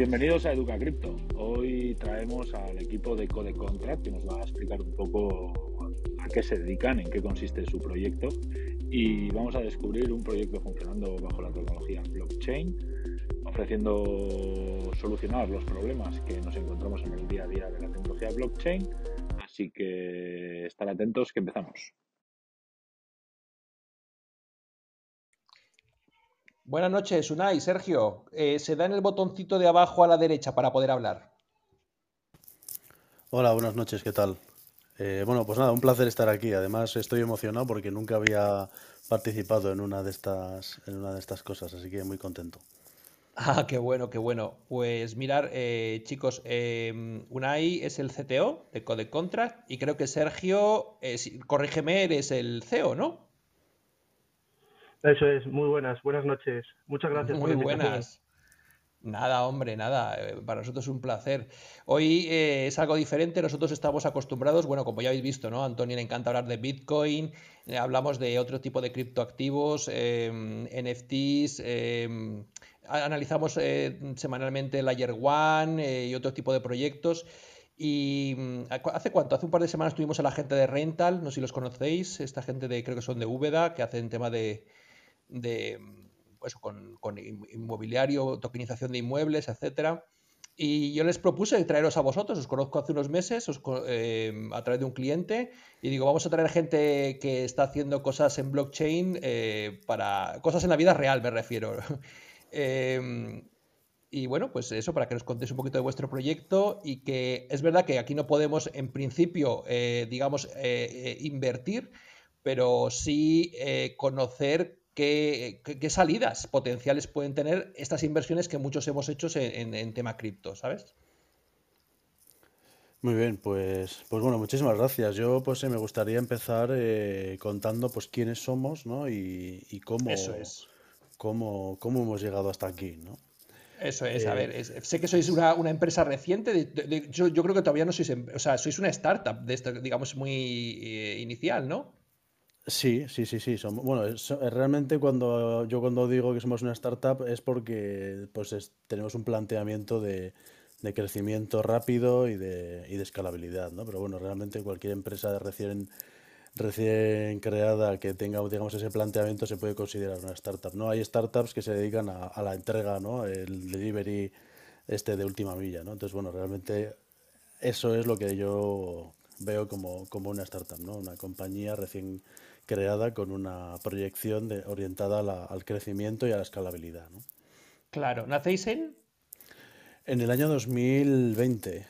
Bienvenidos a Educa Cripto. Hoy traemos al equipo de Code Contract que nos va a explicar un poco a qué se dedican, en qué consiste su proyecto y vamos a descubrir un proyecto funcionando bajo la tecnología blockchain, ofreciendo solucionar los problemas que nos encontramos en el día a día de la tecnología blockchain. Así que estar atentos que empezamos. Buenas noches, Unai, Sergio. Eh, se da en el botoncito de abajo a la derecha para poder hablar. Hola, buenas noches, ¿qué tal? Eh, bueno, pues nada, un placer estar aquí. Además, estoy emocionado porque nunca había participado en una de estas, en una de estas cosas, así que muy contento. Ah, qué bueno, qué bueno. Pues mirar, eh, chicos, Unai es el CTO de Code Contract y creo que Sergio, corrígeme, eres el CEO, ¿no? Eso es, muy buenas, buenas noches. Muchas gracias muy buenas. Nada, hombre, nada. Eh, para nosotros es un placer. Hoy eh, es algo diferente. Nosotros estamos acostumbrados, bueno, como ya habéis visto, ¿no? A Antonio le encanta hablar de Bitcoin. Eh, hablamos de otro tipo de criptoactivos, NFTs. Analizamos semanalmente Layer One y otro tipo de proyectos. Y mm, hace cuánto, hace un par de semanas tuvimos a la gente de Rental, no sé si los conocéis, esta gente de, creo que son de Úbeda, que hacen tema de, de pues, con, inmobiliario, tokenización de inmuebles, etcétera. Y yo les propuse traeros a vosotros, os conozco hace unos meses eh, a través de un cliente y digo, vamos a traer gente que está haciendo cosas en blockchain eh, para cosas en la vida real, me refiero. Em, y bueno, pues eso, para que nos contéis un poquito de vuestro proyecto y que es verdad que aquí no podemos en principio, eh, digamos, invertir, pero sí conocer qué, salidas potenciales pueden tener estas inversiones que muchos hemos hecho en, tema cripto, ¿sabes? Muy bien, pues, pues bueno, muchísimas gracias. Yo pues me gustaría empezar eh, contando pues quiénes somos, ¿no? Y, cómo, es. cómo, cómo hemos llegado hasta aquí, ¿no? Eso es, a eh, ver, sé que sois una, empresa reciente, yo, creo que todavía no sois, em, o sea, sois una startup, de digamos, muy eh, inicial, ¿no? Sí, sí, sí, sí. Somos, bueno, realmente cuando yo cuando digo que somos una startup es porque pues tenemos un planteamiento de, de crecimiento rápido y de, y de escalabilidad, ¿no? Pero bueno, realmente cualquier empresa recién, recién creada que tenga, digamos, ese planteamiento se puede considerar una startup, ¿no? Hay startups que se dedican a, a la entrega, ¿no? El delivery este de última milla, ¿no? Entonces, bueno, realmente eso es lo que yo veo como, como una startup, ¿no? Una compañía recién creada con una proyección de, orientada al crecimiento y a la escalabilidad. ¿no? Claro, ¿nacéis en? En el año 2020.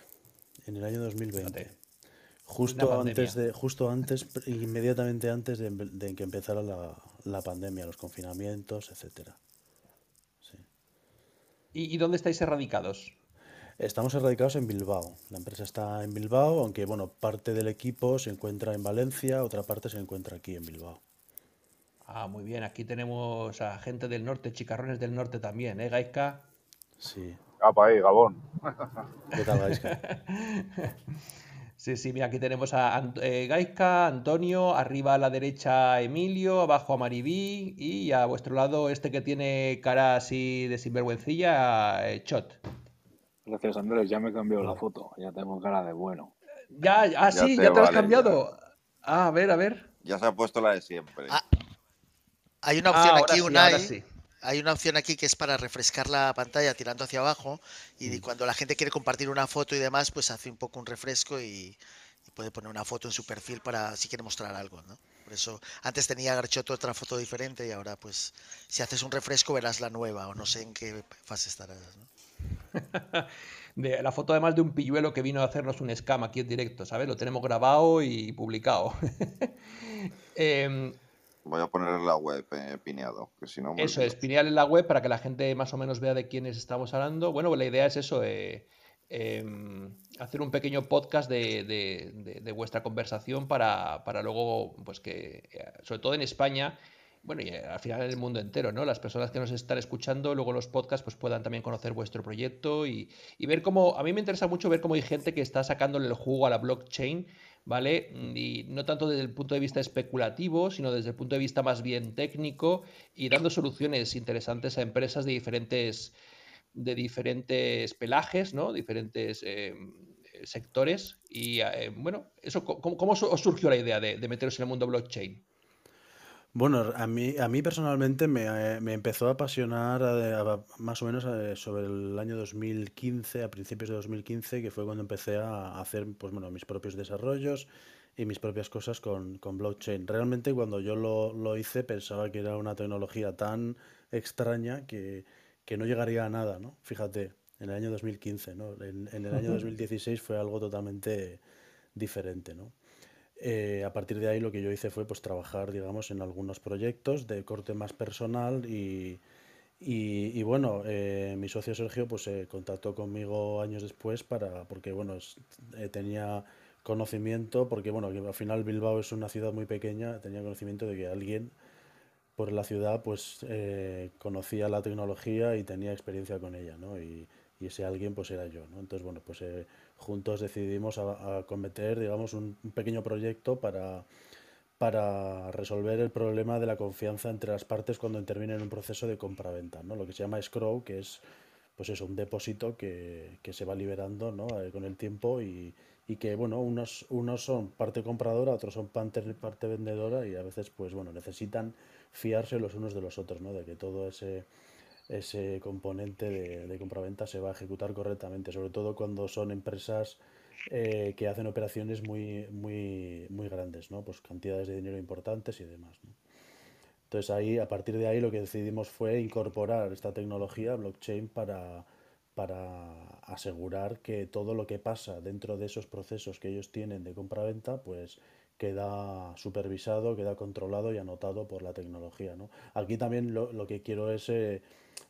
En el año 2020. Justo antes de, justo antes, inmediatamente antes de, que empezara la, la, pandemia, los confinamientos, etcétera. Sí. ¿Y, ¿Y dónde estáis erradicados? Estamos erradicados en Bilbao. La empresa está en Bilbao, aunque bueno, parte del equipo se encuentra en Valencia, otra parte se encuentra aquí en Bilbao. Ah, muy bien. Aquí tenemos a gente del norte, chicarrones del norte también, ¿eh, Gaisca? Sí. Capa ahí, Gabón. ¿Qué tal, Gaisca? Sí, sí, mira, aquí tenemos a eh, Gaisca, Antonio, arriba a la derecha Emilio, abajo a Maribí y a vuestro lado este que tiene cara así de sinvergüencilla, eh, Chot. Gracias, Andrés. Ya me cambió la foto. Ya tengo cara de bueno. Ya, ah, sí, ya te, has cambiado. Ah, a ver, a ver. Ya se ha puesto la de siempre. Ah, hay una opción ah, aquí, una Hay una opción aquí que es para refrescar la pantalla tirando hacia abajo y mm. cuando la gente quiere compartir una foto y demás, pues hace un poco un refresco y, puede poner una foto en su perfil para si quiere mostrar algo, ¿no? Por eso antes tenía Garchoto otra foto diferente y ahora pues si haces un refresco verás la nueva o no sé en qué fase estarás, ¿no? de, la foto además de un pilluelo que vino a hacernos un scam aquí en directo, ¿sabes? Lo tenemos grabado y publicado. Em, Voy a poner en la web eh, pineado, que si no... Eso es, pinear en la web para que la gente más o menos vea de quiénes estamos hablando. Bueno, la idea es eso, eh, em, hacer un pequeño podcast de, vuestra conversación para, para, luego, pues que, eh, sobre todo en España, bueno, y eh, al final en el mundo entero, ¿no? Las personas que nos están escuchando, luego los podcasts, pues puedan también conocer vuestro proyecto y, ver cómo, a mí me interesa mucho ver cómo hay gente que está sacándole el jugo a la blockchain, ¿vale? Y no tanto desde el punto de vista especulativo, sino desde el punto de vista más bien técnico y dando soluciones interesantes a empresas de diferentes de diferentes pelajes, ¿no? Diferentes eh, sectores. Y eh, bueno, eso, ¿cómo, os surgió la idea de, meteros en el mundo blockchain? Bueno, a mí, a mí personalmente me, empezó a apasionar más o menos sobre el año 2015, a principios de 2015, que fue cuando empecé a hacer pues, bueno, mis propios desarrollos y mis propias cosas con, con blockchain. Realmente cuando yo lo, lo, hice pensaba que era una tecnología tan extraña que, que, no llegaría a nada, ¿no? Fíjate, en el año 2015, ¿no? En, en el año 2016 fue algo totalmente diferente, ¿no? Eh, a partir de ahí lo que yo hice fue pues trabajar, digamos, en algunos proyectos de corte más personal y, y, bueno, eh, mi socio Sergio pues se contactó conmigo años después para, porque bueno, eh, tenía conocimiento, porque bueno, al final Bilbao es una ciudad muy pequeña, tenía conocimiento de que alguien por la ciudad pues eh, conocía la tecnología y tenía experiencia con ella, ¿no? Y, y ese alguien pues era yo, ¿no? Entonces, bueno, pues eh, juntos decidimos a, cometer, digamos, un, pequeño proyecto para, para resolver el problema de la confianza entre las partes cuando interviene en un proceso de compra-venta, ¿no? Lo que se llama escrow, que es pues un depósito que, que se va liberando ¿no? Eh, con el tiempo y, y que bueno, unos, unos son parte compradora, otros son parte, parte vendedora y a veces pues bueno, necesitan fiarse los unos de los otros, ¿no? De que todo ese, ese componente de, de compraventa se va a ejecutar correctamente, sobre todo cuando son empresas eh, que hacen operaciones muy, muy, muy grandes, ¿no? Pues cantidades de dinero importantes y demás, Entonces ahí, a partir de ahí, lo que decidimos fue incorporar esta tecnología, blockchain, para, para asegurar que todo lo que pasa dentro de esos procesos que ellos tienen de compra-venta, pues queda supervisado, queda controlado y anotado por la tecnología. ¿no? Aquí también lo, que quiero es eh,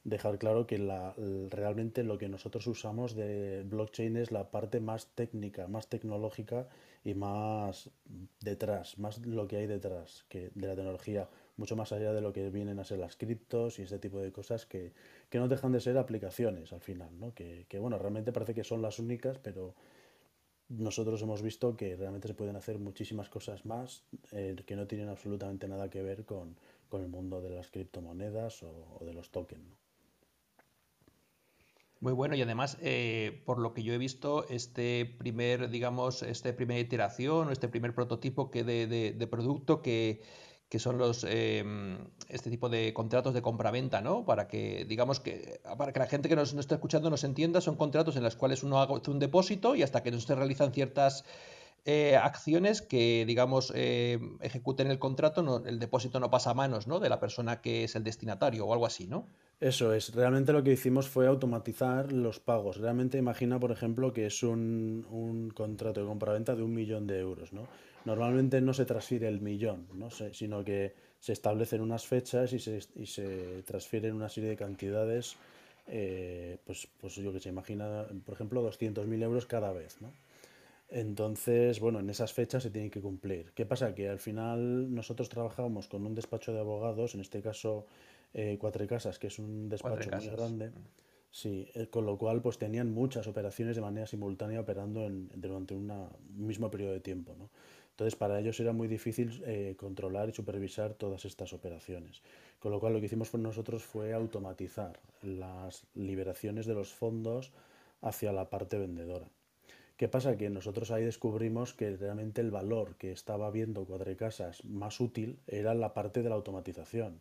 dejar claro que la, realmente lo que nosotros usamos de blockchain es la parte más técnica, más tecnológica y más detrás, más lo que hay detrás de la tecnología mucho más allá de lo que vienen a ser las criptos y este tipo de cosas que, que no dejan de ser aplicaciones al final, ¿no? Que, que, bueno, realmente parece que son las únicas, pero nosotros hemos visto que realmente se pueden hacer muchísimas cosas más eh, que no tienen absolutamente nada que ver con, con el mundo de las criptomonedas o, de los tokens. Muy bueno y además, eh, por lo que yo he visto, este primer, digamos, esta primera iteración o este primer prototipo que de producto que, que son los em, este tipo de contratos de compraventa, ¿no? Para que, digamos que, para que la gente que nos, está escuchando nos entienda, son contratos en los cuales uno hace un depósito y hasta que no se realizan ciertas eh, acciones que, digamos, eh, ejecuten el contrato, el depósito no pasa a manos, ¿no? De la persona que es el destinatario o algo así, ¿no? Eso es, realmente lo que hicimos fue automatizar los pagos. Realmente imagina, por ejemplo, que es un, un contrato de compraventa de un millón de euros, ¿no? Normalmente no se transfiere el millón, ¿no? sino que se establecen unas fechas y se, y se transfieren una serie de cantidades, eh, pues, pues yo que se imagina, por ejemplo, 200.000 euros cada vez. ¿no? Entonces, bueno, en esas fechas se tienen que cumplir. ¿Qué pasa? Que al final nosotros trabajábamos con un despacho de abogados, en este caso eh, Cuatro Casas, que es un despacho muy grande. Sí, eh, con lo cual pues tenían muchas operaciones de manera simultánea operando en, durante un mismo periodo de tiempo. ¿no? Entonces, para ellos era muy difícil eh, controlar y supervisar todas estas operaciones. Con lo cual, lo que hicimos nosotros fue automatizar las liberaciones de los fondos hacia la parte vendedora. ¿Qué pasa? Que nosotros ahí descubrimos que realmente el valor que estaba viendo Cuadrecasas más útil era la parte de la automatización.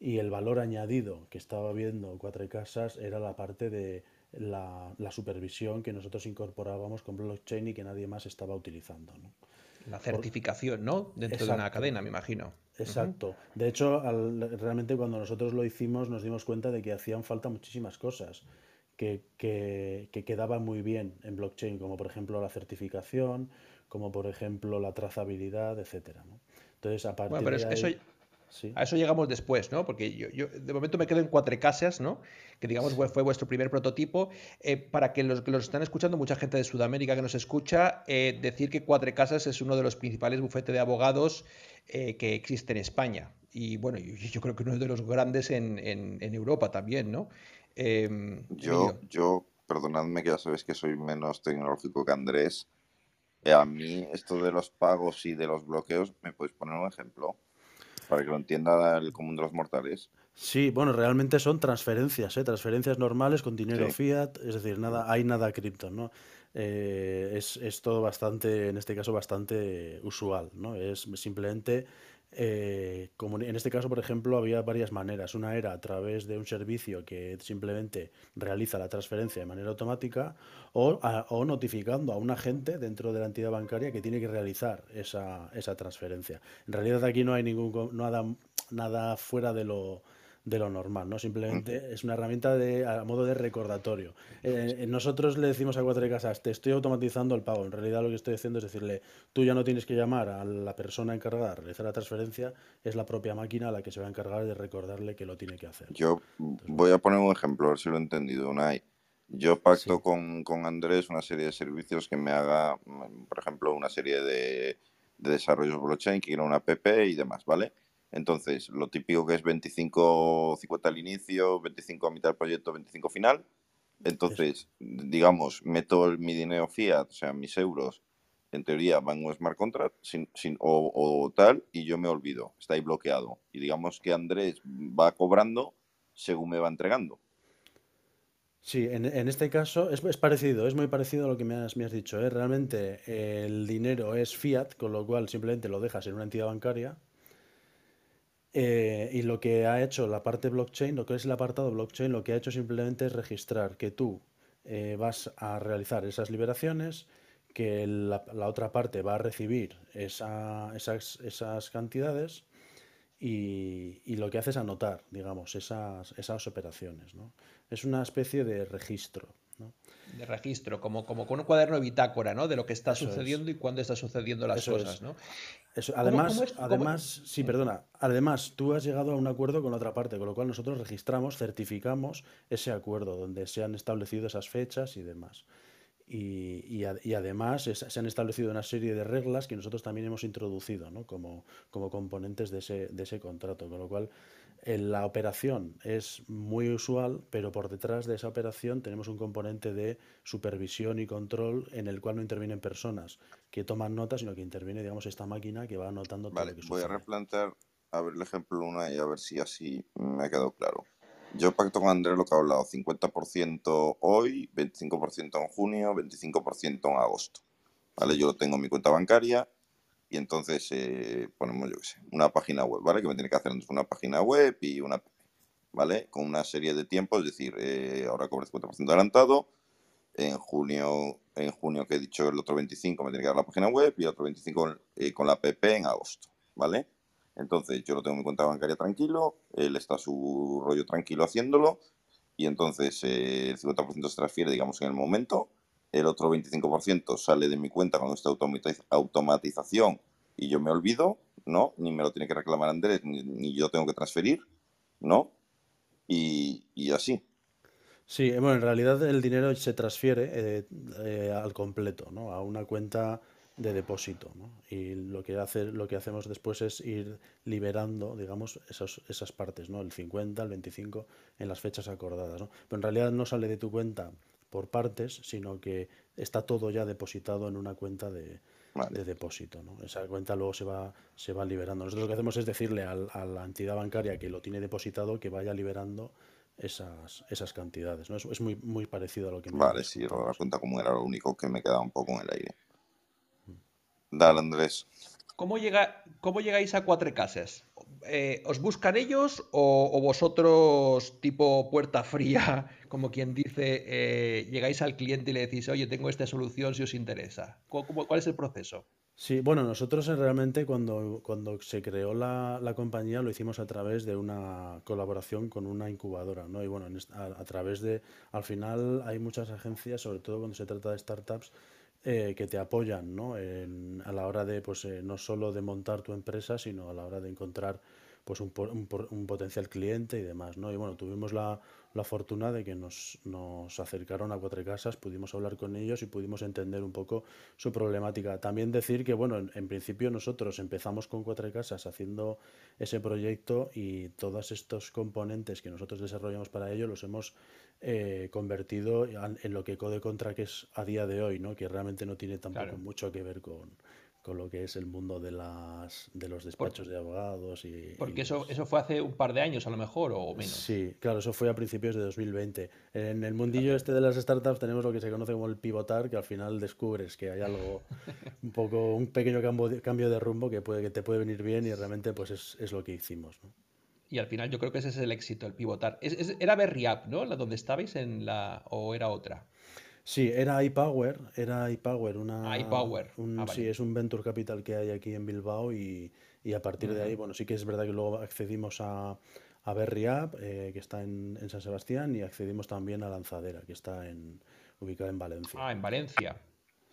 Y el valor añadido que estaba viendo Cuadrecasas era la parte de la, la, supervisión que nosotros incorporábamos con blockchain y que nadie más estaba utilizando. ¿no? La certificación, ¿no? Dentro de una cadena, me imagino. Exacto. De hecho, realmente cuando nosotros lo hicimos nos dimos cuenta de que hacían falta muchísimas cosas que, que, que quedaban muy bien en blockchain, como por ejemplo la certificación, como por ejemplo la trazabilidad, etcétera. ¿no? Entonces, a partir bueno, pero eso, a eso llegamos después, ¿no? Porque yo, yo, de momento me quedo en cuatro casas, ¿no? Que digamos fue vuestro primer prototipo. Eh, para que los que los están escuchando, mucha gente de Sudamérica que nos escucha, eh, decir que Cuatro Casas es uno de los principales bufetes de abogados eh, que existe en España. Y bueno, yo, yo, creo que uno de los grandes en, en, en Europa también, ¿no? Em, yo, yo, perdonadme que ya sabéis que soy menos tecnológico que Andrés. A mí, esto de los pagos y de los bloqueos, ¿me podéis poner un ejemplo? Para que lo entienda el común de los mortales. Sí, bueno, realmente son transferencias, ¿eh? transferencias normales con dinero fiat, es decir, nada, hay nada cripto, ¿no? Eh, es, es, todo bastante, en este caso, bastante usual, ¿no? Es simplemente eh, como en este caso, por ejemplo, había varias maneras. Una era a través de un servicio que simplemente realiza la transferencia de manera automática o, o notificando a un agente dentro de la entidad bancaria que tiene que realizar esa, esa transferencia. En realidad aquí no hay ningún nada, nada fuera de lo, de lo normal, ¿no? Simplemente es una herramienta de, a modo de recordatorio. Eh, nosotros le decimos a Cuatro Casas, te estoy automatizando el pago. En realidad lo que estoy haciendo es decirle, tú ya no tienes que llamar a la persona encargada de realizar la transferencia, es la propia máquina la que se va a encargar de recordarle que lo tiene que hacer. Yo voy a poner un ejemplo, a ver si lo he entendido. Unai. Yo pacto con, Andrés una serie de servicios que me haga, por ejemplo, una serie de, de desarrollos blockchain, que quiera una app y demás, ¿vale? Entonces, lo típico que es 25, 50 al inicio, 25 a mitad del proyecto, 25 final. Entonces, digamos, meto mi dinero fiat, o sea, mis euros, en teoría van en un smart contract sin, sin, o, tal, y yo me olvido, está ahí bloqueado. Y digamos que Andrés va cobrando según me va entregando. Sí, en, este caso es, es, parecido, es muy parecido a lo que me has, me has dicho. ¿eh? Realmente el dinero es fiat, con lo cual simplemente lo dejas en una entidad bancaria eh, y lo que ha hecho la parte blockchain, lo que es el apartado blockchain, lo que ha hecho simplemente es registrar que tú eh, vas a realizar esas liberaciones, que la, otra parte va a recibir esas, esas, cantidades y, lo que hace es anotar, digamos, esas, esas operaciones. ¿no? Es una especie de registro. ¿No? de registro, como, como con un cuaderno de bitácora, ¿no? De lo que está sucediendo y cuándo está sucediendo las cosas, ¿no? Además, además, sí, perdona. Además, tú has llegado a un acuerdo con otra parte, con lo cual nosotros registramos, certificamos ese acuerdo donde se han establecido esas fechas y demás. Y, y, además se han establecido una serie de reglas que nosotros también hemos introducido ¿no? como, como componentes de ese, de ese contrato, con lo cual la operación es muy usual, pero por detrás de esa operación tenemos un componente de supervisión y control en el cual no intervienen personas que toman notas, sino que interviene, digamos, esta máquina que va anotando todo lo que sucede. Voy a replantear, a ver el ejemplo una y a ver si así me ha quedado claro. Yo pacto con Andrés lo que ha hablado, 50% hoy, 25% en junio, 25% en agosto. ¿Vale? Yo lo tengo en mi cuenta bancaria, y entonces eh, ponemos, yo qué sé, una página web, ¿vale? Que me tiene que hacer una página web y una ¿vale? Con una serie de tiempos, es decir, eh, ahora cobro 50% adelantado, en junio, en junio que he dicho el otro 25 me tiene que dar la página web y el otro 25 eh, con la app en agosto, ¿vale? Entonces yo lo tengo en mi cuenta bancaria tranquilo, él está su rollo tranquilo haciéndolo y entonces el 50% se transfiere, digamos, en el momento el otro 25% sale de mi cuenta con esta automatización y yo me olvido, ¿no? Ni me lo tiene que reclamar Andrés, ni, yo tengo que transferir, ¿no? Y, así. Sí, bueno, en realidad el dinero se transfiere eh, eh, al completo, ¿no? A una cuenta de depósito, ¿no? Y lo que, hace, lo que hacemos después es ir liberando, digamos, esos, esas partes, ¿no? El 50, el 25, en las fechas acordadas, ¿no? Pero en realidad no sale de tu cuenta por partes, sino que está todo ya depositado en una cuenta de, depósito. ¿no? Esa cuenta luego se va, se va liberando. Nosotros lo que hacemos es decirle a la entidad bancaria que lo tiene depositado que vaya liberando esas, esas cantidades. ¿no? Es, es muy, muy parecido a lo que... Vale, sí, la cuenta común era lo único que me quedaba un poco en el aire. Mm. Dale, Andrés. ¿Cómo, llega, cómo llegáis a Cuatro Casas? Eh, ¿os buscan ellos o, vosotros, tipo puerta fría, como quien dice, eh, llegáis al cliente y le decís, oye, tengo esta solución si os interesa? ¿Cuál, es el proceso? Sí, bueno, nosotros realmente cuando, cuando se creó la, compañía lo hicimos a través de una colaboración con una incubadora, ¿no? Y bueno, a, través de, al final hay muchas agencias, sobre todo cuando se trata de startups, eh, que te apoyan ¿no? a la hora de, pues, eh, no solo de montar tu empresa, sino a la hora de encontrar pues, un, un, potencial cliente y demás. ¿no? Y bueno, tuvimos la, la fortuna de que nos, nos, acercaron a Cuatro Casas, pudimos hablar con ellos y pudimos entender un poco su problemática. También decir que, bueno, en, principio nosotros empezamos con Cuatro Casas haciendo ese proyecto y todos estos componentes que nosotros desarrollamos para ello los hemos eh, convertido en lo que Code Contra que es a día de hoy, ¿no? que realmente no tiene tampoco mucho que ver con, con lo que es el mundo de las de los despachos de abogados y porque eso eso fue hace un par de años a lo mejor o menos. Sí claro eso fue a principios de 2020 en el mundillo este de las startups tenemos lo que se conoce como el pivotar que al final descubres que hay algo un poco un pequeño cambio de, cambio de rumbo que puede que te puede venir bien y realmente pues es, es lo que hicimos ¿no? y al final yo creo que ese es el éxito el pivotar. Es, era Berry App no la donde estabais en la o era otra Sí, era iPower, era iPower, una... iPower. Un, ah, Sí, es un venture capital que hay aquí en Bilbao y, a partir de ahí, bueno, sí que es verdad que luego accedimos a, a Berry App, eh, que está en, San Sebastián, y accedimos también a Lanzadera, que está en, ubicada en Valencia. Ah, en Valencia.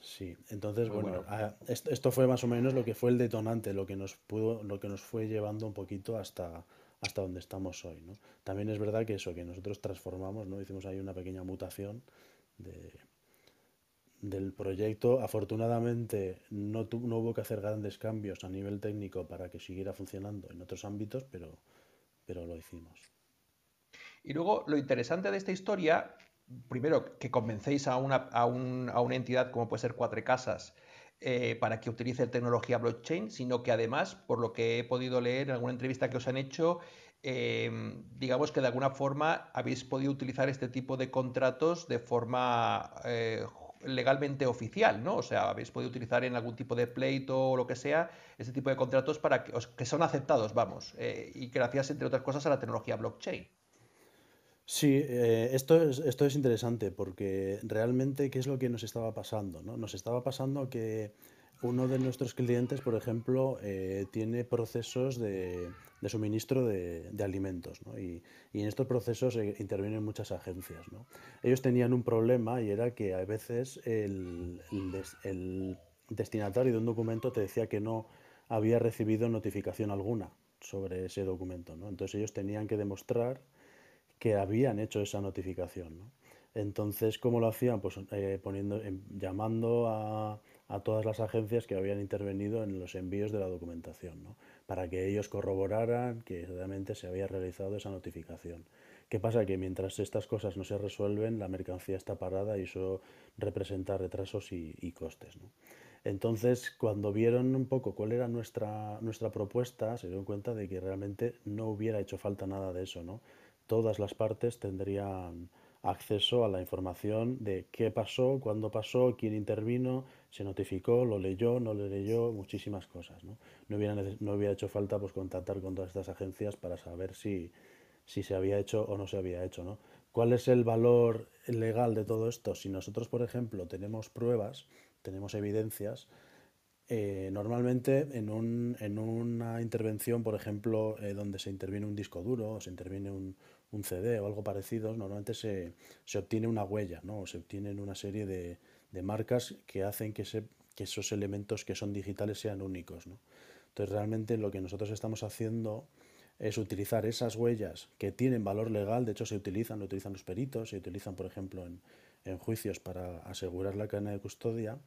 Sí, entonces, bueno, esto, esto, fue más o menos lo que fue el detonante, lo que nos pudo, lo que nos fue llevando un poquito hasta, hasta donde estamos hoy, ¿no? También es verdad que eso, que nosotros transformamos, ¿no? Hicimos ahí una pequeña mutación del proyecto. Afortunadamente no, no hubo que hacer grandes cambios a nivel técnico para que siguiera funcionando en otros ámbitos, pero, pero lo hicimos. Y luego lo interesante de esta historia, primero que convencéis a una, a, una entidad como puede ser Cuatro Casas eh, para que utilice tecnología blockchain, sino que además, por lo que he podido leer en alguna entrevista que os han hecho, Em, digamos que de alguna forma habéis podido utilizar este tipo de contratos de forma eh, legalmente oficial, ¿no? O sea, habéis podido utilizar en algún tipo de pleito o lo que sea este tipo de contratos para que, que son aceptados, vamos, eh, y gracias, entre otras cosas, a la tecnología blockchain. Sí, eh, esto, es, esto es interesante porque realmente, ¿qué es lo que nos estaba pasando? ¿no? Nos estaba pasando que uno de nuestros clientes, por ejemplo, tiene procesos de, suministro de, alimentos. Y, en estos procesos eh, intervienen muchas agencias. Ellos tenían un problema y era que a veces el, destinatario de un documento te decía que no había recibido notificación alguna sobre ese documento. Entonces ellos tenían que demostrar que habían hecho esa notificación. Entonces, ¿cómo lo hacían? Pues eh, poniendo, em, llamando a, a, todas las agencias que habían intervenido en los envíos de la documentación. ¿no? para que ellos corroboraran que realmente se había realizado esa notificación. ¿Qué pasa? Que mientras estas cosas no se resuelven, la mercancía está parada y eso representa retrasos y, costes. Entonces, cuando vieron un poco cuál era nuestra, nuestra propuesta, se dieron cuenta de que realmente no hubiera hecho falta nada de eso. ¿no? Todas las partes tendrían acceso a la información de qué pasó, cuándo pasó, quién intervino, se notificó, lo leyó, no lo leyó, muchísimas cosas. No, no, hubiera, no hecho falta pues, contactar con todas estas agencias para saber si, si se había hecho o no se había hecho. ¿no? ¿Cuál es el valor legal de todo esto? Si nosotros, por ejemplo, tenemos pruebas, tenemos evidencias, eh, normalmente en, un, en, una intervención, por ejemplo, eh, donde se interviene un disco duro o se interviene un, un CD o algo parecido, normalmente se, se, obtiene una huella, ¿no? O se obtienen una serie de, de marcas que hacen que, se, que, esos elementos que son digitales sean únicos. ¿no? Entonces, realmente lo que nosotros estamos haciendo es utilizar esas huellas que tienen valor legal, de hecho se utilizan, lo utilizan los peritos, se utilizan, por ejemplo, en, en juicios para asegurar la cadena de custodia,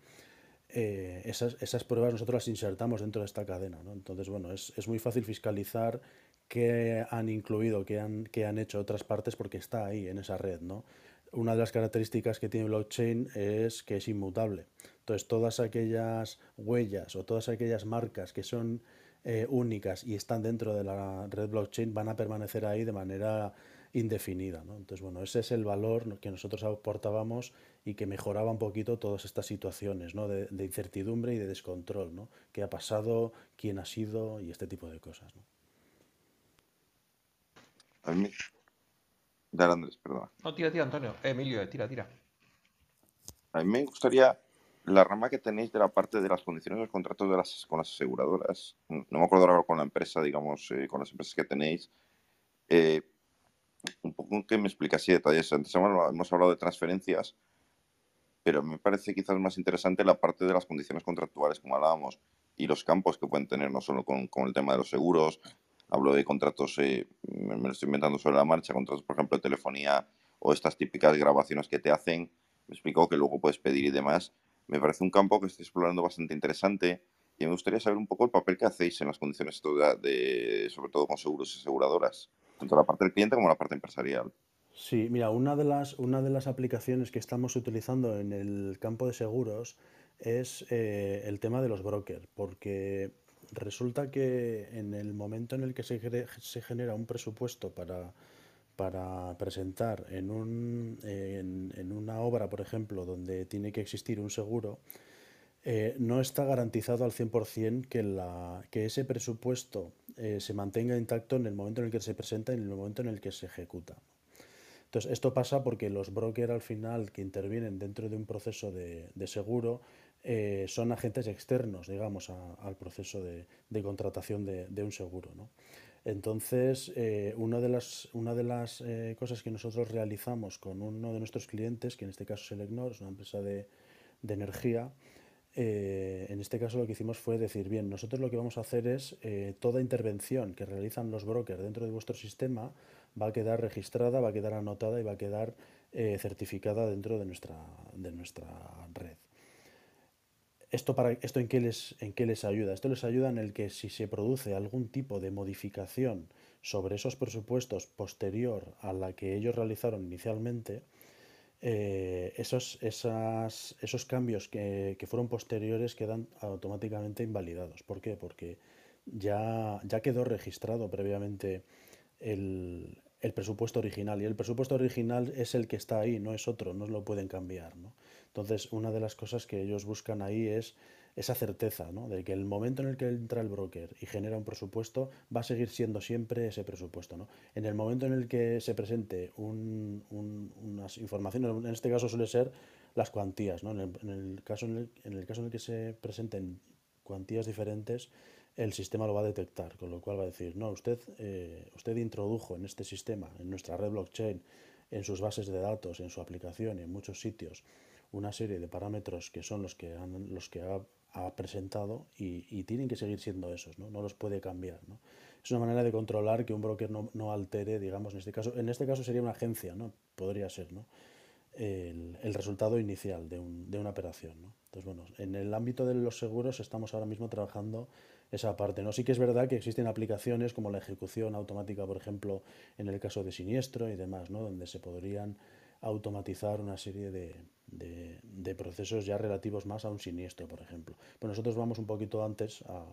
eh, esas, esas, pruebas nosotros las insertamos dentro de esta cadena. ¿no? Entonces, bueno, es, es, muy fácil fiscalizar qué han incluido, qué han, qué han hecho otras partes porque está ahí en esa red. ¿no? Una de las características que tiene blockchain es que es inmutable. Entonces, todas aquellas huellas o todas aquellas marcas que son eh, únicas y están dentro de la red blockchain van a permanecer ahí de manera indefinida. ¿no? Entonces, bueno, ese es el valor que nosotros aportábamos y que mejoraba un poquito todas estas situaciones ¿no? de, incertidumbre y de descontrol. ¿no? ¿Qué ha pasado? ¿Quién ha sido? Y este tipo de cosas. ¿no? A mí, Dale, Andrés, perdón. No, tira, tira, Antonio. Emilio, tira, tira. A mí me gustaría la rama que tenéis de la parte de las condiciones de los contratos de las, con las aseguradoras. No me acuerdo ahora con la empresa, digamos, eh, con las empresas que tenéis. Eh, un poco que me explicase detalles. Antes hemos hablado de transferencias, pero me parece quizás más interesante la parte de las condiciones contractuales, como hablábamos, y los campos que pueden tener, no solo con, con el tema de los seguros, hablo de contratos, eh, me, lo estoy inventando sobre la marcha, contratos, por ejemplo, de telefonía o estas típicas grabaciones que te hacen, me explicó que luego puedes pedir y demás. Me parece un campo que estoy explorando bastante interesante y me gustaría saber un poco el papel que hacéis en las condiciones, de, sobre todo con seguros y aseguradoras, tanto la parte del cliente como la parte empresarial. Sí, mira, una de las, una de las aplicaciones que estamos utilizando en el campo de seguros es eh, el tema de los brokers, porque resulta que en el momento en el que se, genera un presupuesto para, para presentar en, un, en, una obra, por ejemplo, donde tiene que existir un seguro, eh, no está garantizado al 100% que, la, que ese presupuesto eh, se mantenga intacto en el momento en el que se presenta y en el momento en el que se ejecuta. Entonces, esto pasa porque los brokers al final que intervienen dentro de un proceso de, seguro eh, son agentes externos, digamos, al proceso de, contratación de, un seguro. Entonces, eh, una de las, eh, cosas que nosotros realizamos con uno de nuestros clientes, que en este caso es Elecnor, es una empresa de, energía, en este caso lo que hicimos fue decir, bien, nosotros lo que vamos a hacer es toda intervención que realizan los brokers dentro de vuestro sistema, va a quedar registrada, va a quedar anotada y va a quedar certificada dentro de nuestra red. ¿Esto, para, esto en, qué les, en qué les ayuda? Esto les ayuda en el que si se produce algún tipo de modificación sobre esos presupuestos posterior a la que ellos realizaron inicialmente, eh, esos, esos cambios que, que, fueron posteriores quedan automáticamente invalidados. ¿Por qué? Porque ya, ya quedó registrado previamente el, el presupuesto original. Y el presupuesto original es el que está ahí, no es otro, no lo pueden cambiar. ¿no? Entonces, una de las cosas que ellos buscan ahí es esa certeza ¿no? de que el momento en el que entra el broker y genera un presupuesto va a seguir siendo siempre ese presupuesto. ¿no? En el momento en el que se presente un, unas informaciones, en este caso suele ser las cuantías, ¿no? en, el, caso en, el, en el caso en el que se presenten cuantías diferentes, el sistema lo va a detectar, con lo cual va a decir, no, usted, eh, usted introdujo en este sistema, en nuestra red blockchain, en sus bases de datos, en su aplicación y en muchos sitios, una serie de parámetros que son los que, los que ha, presentado y, tienen que seguir siendo esos, ¿no? no los puede cambiar. ¿no? Es una manera de controlar que un broker no, no, altere, digamos, en este caso, en este caso sería una agencia, ¿no? podría ser, ¿no? El, el, resultado inicial de, un, de una operación. ¿no? Entonces, bueno, en el ámbito de los seguros estamos ahora mismo trabajando esa parte. ¿no? Sí que es verdad que existen aplicaciones como la ejecución automática, por ejemplo, en el caso de siniestro y demás, ¿no? donde se podrían automatizar una serie de, de, procesos ya relativos más a un siniestro, por ejemplo. Pero nosotros vamos un poquito antes a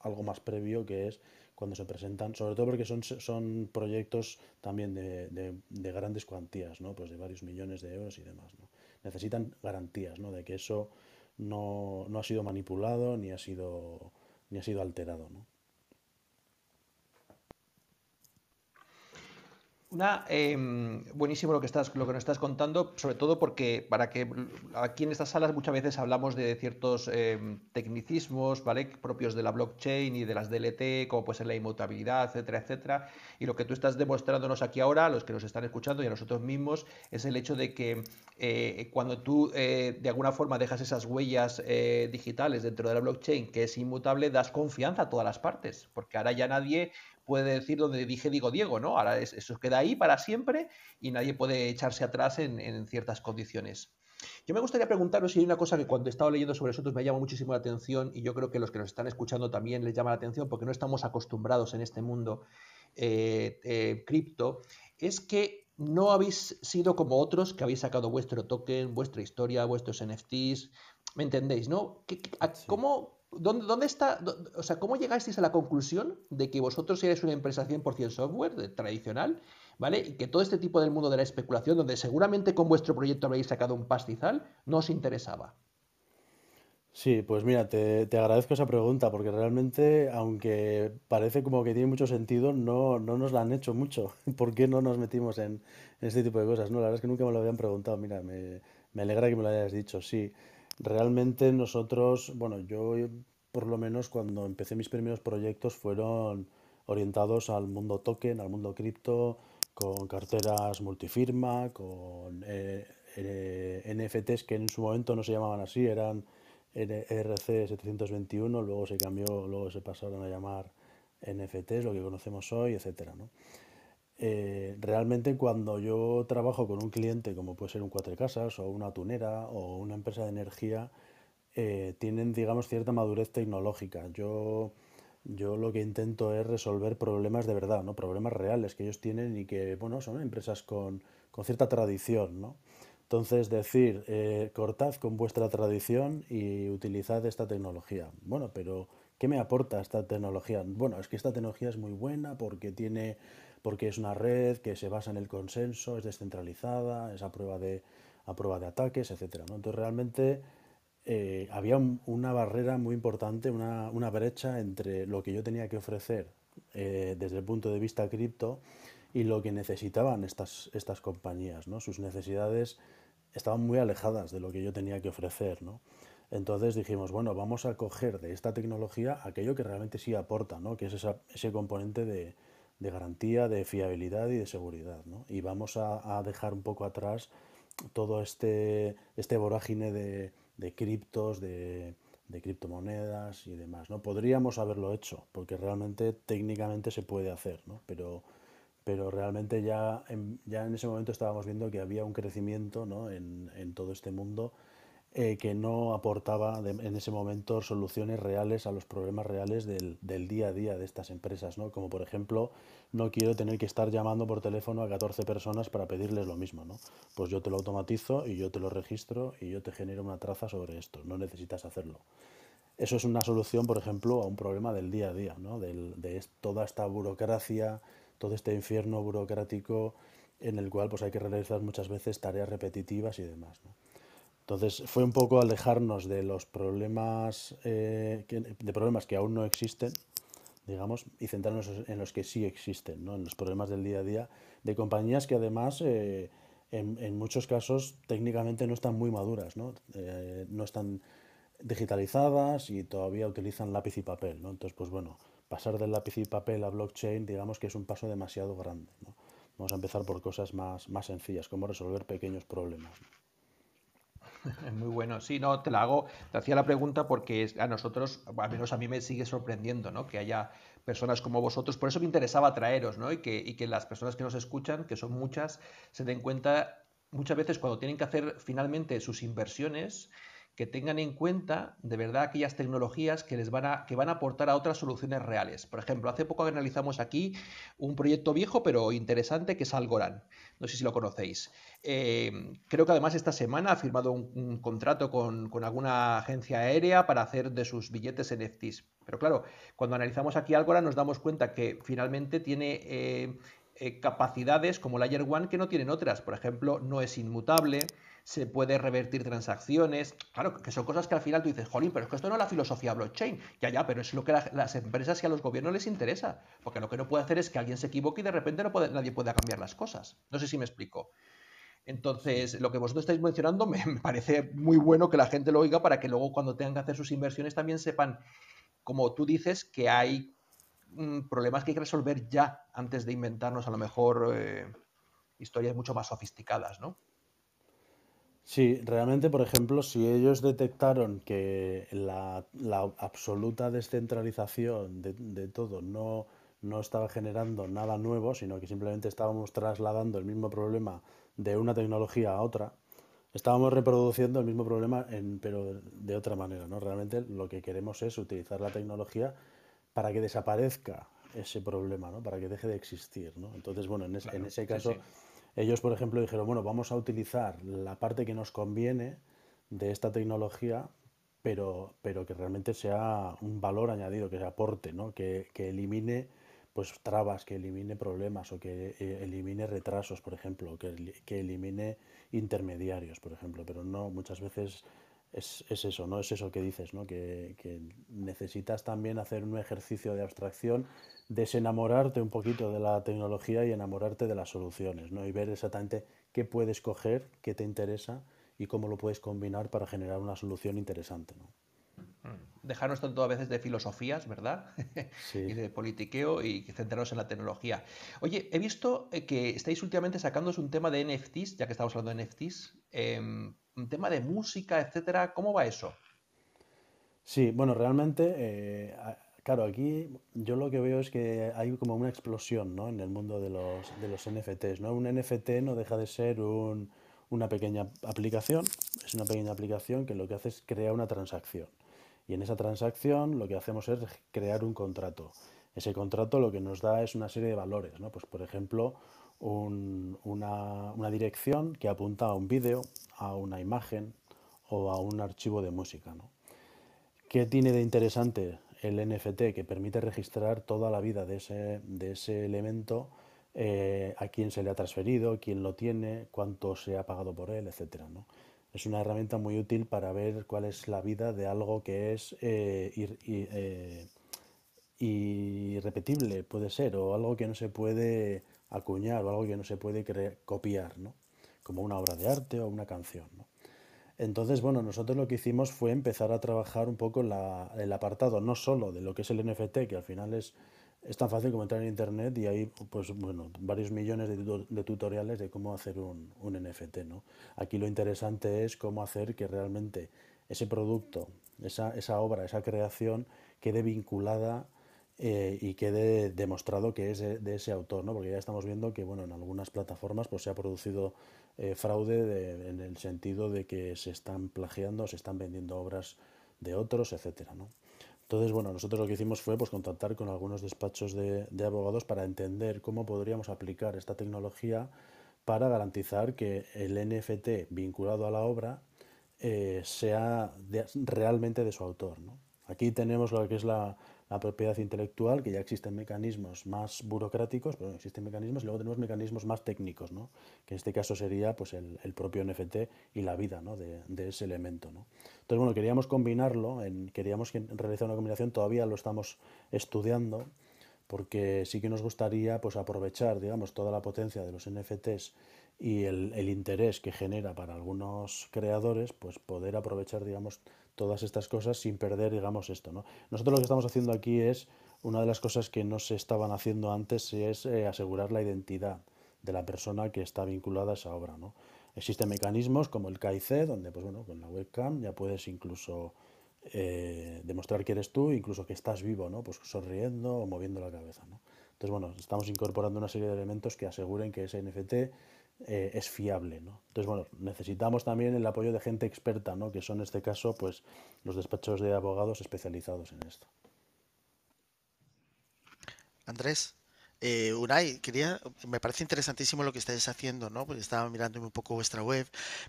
algo más previo que es cuando se presentan, sobre todo porque son, son proyectos también de, de, grandes cuantías, ¿no? pues de varios millones de euros y demás. ¿no? Necesitan garantías ¿no? de que eso no, no ha sido manipulado ni ha sido ni ha sido alterado. ¿no? Una, em, buenísimo lo que, estás, lo que nos estás contando, sobre todo porque para que aquí en estas salas muchas veces hablamos de ciertos em, tecnicismos ¿vale? propios de la blockchain y de las DLT, como puede ser la inmutabilidad, etcétera, etcétera. Y lo que tú estás demostrándonos aquí ahora, a los que nos están escuchando y a nosotros mismos, es el hecho de que eh, cuando tú eh, de alguna forma dejas esas huellas eh, digitales dentro de la blockchain que es inmutable, das confianza a todas las partes, porque ahora ya nadie puede decir donde dije digo Diego, ¿no? Ahora eso queda ahí para siempre y nadie puede echarse atrás en, ciertas condiciones. Yo me gustaría preguntaros si hay una cosa que cuando he estado leyendo sobre nosotros me llama muchísimo la atención y yo creo que los que nos están escuchando también les llama la atención porque no estamos acostumbrados en este mundo eh, eh, cripto, es que no habéis sido como otros que habéis sacado vuestro token, vuestra historia, vuestros NFTs, ¿me entendéis, no? ¿Cómo, ¿Dónde, está, o sea, cómo llegasteis a la conclusión de que vosotros erais una empresa 100% software tradicional, ¿vale? Y que todo este tipo del mundo de la especulación, donde seguramente con vuestro proyecto habéis sacado un pastizal, no os interesaba. Sí, pues mira, te, agradezco esa pregunta, porque realmente, aunque parece como que tiene mucho sentido, no, no nos la han hecho mucho. ¿Por qué no nos metimos en, este tipo de cosas? No, la verdad es que nunca me lo habían preguntado. Mira, me, me alegra que me lo hayas dicho, sí. Realmente nosotros, bueno, yo por lo menos cuando empecé mis primeros proyectos fueron orientados al mundo token, al mundo cripto, con carteras multifirma, con eh, eh, NFTs que en su momento no se llamaban así, eran ERC 721, luego se cambió, luego se pasaron a llamar NFTs, lo que conocemos hoy, etcétera, ¿no? Eh, realmente cuando yo trabajo con un cliente, como puede ser un cuatro casas o una tunera o una empresa de energía, eh, tienen, digamos, cierta madurez tecnológica. Yo, yo lo que intento es resolver problemas de verdad, ¿no? problemas reales que ellos tienen y que, bueno, son empresas con, con cierta tradición, ¿no? Entonces, decir, eh, cortad con vuestra tradición y utilizad esta tecnología. Bueno, pero ¿qué me aporta esta tecnología? Bueno, es que esta tecnología es muy buena porque tiene, porque es una red que se basa en el consenso, es descentralizada, es a prueba de, a prueba de ataques, etc. Entonces, realmente eh, había una barrera muy importante, una, brecha entre lo que yo tenía que ofrecer eh, desde el punto de vista cripto y lo que necesitaban estas, estas compañías. ¿no? Sus necesidades estaban muy alejadas de lo que yo tenía que ofrecer, ¿no? Entonces dijimos, bueno, vamos a coger de esta tecnología aquello que realmente sí aporta, ¿no? Que es ese componente de, garantía, de fiabilidad y de seguridad, ¿no? Y vamos a, dejar un poco atrás todo este, este vorágine de, de criptos, de, de criptomonedas y demás, ¿no? Podríamos haberlo hecho, porque realmente técnicamente se puede hacer, ¿no? Pero pero realmente ya en, ya en ese momento estábamos viendo que había un crecimiento ¿no? en, en, todo este mundo eh, que no aportaba en ese momento soluciones reales a los problemas reales del, del, día a día de estas empresas, ¿no? como por ejemplo no quiero tener que estar llamando por teléfono a 14 personas para pedirles lo mismo, ¿no? pues yo te lo automatizo y yo te lo registro y yo te genero una traza sobre esto, no necesitas hacerlo. Eso es una solución, por ejemplo, a un problema del día a día, ¿no? Del, de toda esta burocracia, todo este infierno burocrático en el cual pues hay que realizar muchas veces tareas repetitivas y demás. Entonces fue un poco alejarnos de los problemas, eh, de problemas que aún no existen, digamos, y centrarnos en los que sí existen, ¿no? en los problemas del día a día, de compañías que además eh, en, muchos casos técnicamente no están muy maduras, ¿no? Eh, no están digitalizadas y todavía utilizan lápiz y papel. ¿no? Entonces, pues bueno, pasar del lápiz y papel a blockchain, digamos que es un paso demasiado grande. Vamos a empezar por cosas más, más sencillas, como resolver pequeños problemas. Muy bueno, sí, no, te la hago, te hacía la pregunta porque a nosotros, al menos a mí me sigue sorprendiendo, ¿no? Que haya personas como vosotros, por eso me interesaba traeros, ¿no? Y que, y que las personas que nos escuchan, que son muchas, se den cuenta muchas veces cuando tienen que hacer finalmente sus inversiones, que tengan en cuenta de verdad aquellas tecnologías que les van a, que van a aportar a otras soluciones reales. Por ejemplo, hace poco analizamos aquí un proyecto viejo pero interesante que es Algorand. No sé si lo conocéis. Eh, creo que además esta semana ha firmado un, contrato con, alguna agencia aérea para hacer de sus billetes NFTs. Pero claro, cuando analizamos aquí Algorand nos damos cuenta que finalmente tiene eh, eh, capacidades como Layer One que no tienen otras. Por ejemplo, no es inmutable se puede revertir transacciones. Claro, que son cosas que al final tú dices, jolín, pero es que esto no es la filosofía blockchain. Ya, ya, pero es lo que a las empresas y a los gobiernos les interesa. Porque lo que no puede hacer es que alguien se equivoque y de repente no nadie pueda cambiar las cosas. No sé si me explico. Entonces, lo que vosotros estáis mencionando me, parece muy bueno que la gente lo oiga para que luego cuando tengan que hacer sus inversiones también sepan, como tú dices, que hay mm, problemas que hay que resolver ya antes de inventarnos a lo mejor eh, historias mucho más sofisticadas, ¿no? Sí, realmente, por ejemplo, si ellos detectaron que la, absoluta descentralización de, todo no, no estaba generando nada nuevo, sino que simplemente estábamos trasladando el mismo problema de una tecnología a otra, estábamos reproduciendo el mismo problema, en, pero de otra manera. ¿no? Realmente lo que queremos es utilizar la tecnología para que desaparezca ese problema, ¿no? para que deje de existir. ¿no? Entonces, bueno, en, en ese caso... Ellos, por ejemplo, dijeron, bueno, vamos a utilizar la parte que nos conviene de esta tecnología, pero, pero que realmente sea un valor añadido, que aporte, ¿no? que, elimine pues trabas, que elimine problemas o que eh, elimine retrasos, por ejemplo, que, que elimine intermediarios, por ejemplo, pero no muchas veces es, eso, ¿no? Es eso que dices, ¿no? Que, necesitas también hacer un ejercicio de abstracción, desenamorarte un poquito de la tecnología y enamorarte de las soluciones, ¿no? Y ver exactamente qué puedes coger, qué te interesa y cómo lo puedes combinar para generar una solución interesante, ¿no? Mm. Dejarnos tanto a veces de filosofías, ¿verdad? y de politiqueo y centrarnos en la tecnología. Oye, he visto eh, que estáis últimamente sacándoos un tema de NFTs, ya que estamos hablando de NFTs. Em, tema de música, etcétera. ¿Cómo va eso? Sí, bueno, realmente, eh, claro, aquí yo lo que veo es que hay como una explosión ¿no? en el mundo de los, de los NFTs. ¿no? Un NFT no deja de ser una pequeña aplicación, es una pequeña aplicación que lo que hace es crear una transacción. Y en esa transacción lo que hacemos es crear un contrato. Ese contrato lo que nos da es una serie de valores, ¿no? Pues por ejemplo, una, una, dirección que apunta a un vídeo, a una imagen o a un archivo de música. ¿no? ¿Qué tiene de interesante el NFT? Que permite registrar toda la vida de ese, de ese elemento, eh, a quién se le ha transferido, quién lo tiene, cuánto se ha pagado por él, etc. ¿no? Es una herramienta muy útil para ver cuál es la vida de algo que es eh, eh, irrepetible, puede ser, o algo que no se puede acuñar, o algo que no se puede copiar, ¿no? como una obra de arte o una canción. ¿no? Entonces, bueno, nosotros lo que hicimos fue empezar a trabajar un poco el apartado, no solo de lo que es el NFT, que al final es, tan fácil como entrar en internet y hay pues bueno, varios millones de, tutoriales de cómo hacer un, NFT. ¿no? Aquí lo interesante es cómo hacer que realmente ese producto, esa obra, esa creación quede vinculada eh, y quede demostrado que es de, ese autor, ¿no? porque ya estamos viendo que bueno, en algunas plataformas pues, se ha producido eh, fraude en el sentido de que se están plagiando, se están vendiendo obras de otros, etcétera, ¿no? Entonces, bueno, nosotros lo que hicimos fue pues, contactar con algunos despachos de, abogados para entender cómo podríamos aplicar esta tecnología para garantizar que el NFT vinculado a la obra eh, sea realmente de su autor. ¿no? Aquí tenemos lo que es la, la propiedad intelectual, que ya existen mecanismos más burocráticos, pero existen mecanismos, y luego tenemos mecanismos más técnicos, ¿no? que en este caso sería pues, el, propio NFT y la vida ¿no? de, ese elemento. ¿no? Entonces, bueno, queríamos combinarlo, en, queríamos realizar una combinación, todavía lo estamos estudiando, porque sí que nos gustaría pues, aprovechar digamos, toda la potencia de los NFTs y el, el interés que genera para algunos creadores, pues poder aprovechar digamos, todas estas cosas sin perder, digamos, esto. ¿no? Nosotros lo que estamos haciendo aquí es, una de las cosas que no se estaban haciendo antes es eh, asegurar la identidad de la persona que está vinculada a esa obra. ¿no? Existen mecanismos como el KIC, donde pues, bueno, con la webcam ya puedes incluso eh, demostrar que eres tú, incluso que estás vivo, ¿no? pues sonriendo o moviendo la cabeza. ¿no? Entonces, bueno, estamos incorporando una serie de elementos que aseguren que ese NFT eh, es fiable. ¿no? Entonces, bueno, necesitamos también el apoyo de gente experta, ¿no? que son en este caso pues, los despachos de abogados especializados en esto. Andrés. Eh, Unai, quería, me parece interesantísimo lo que estáis haciendo, ¿no? Porque estaba mirando un poco vuestra web.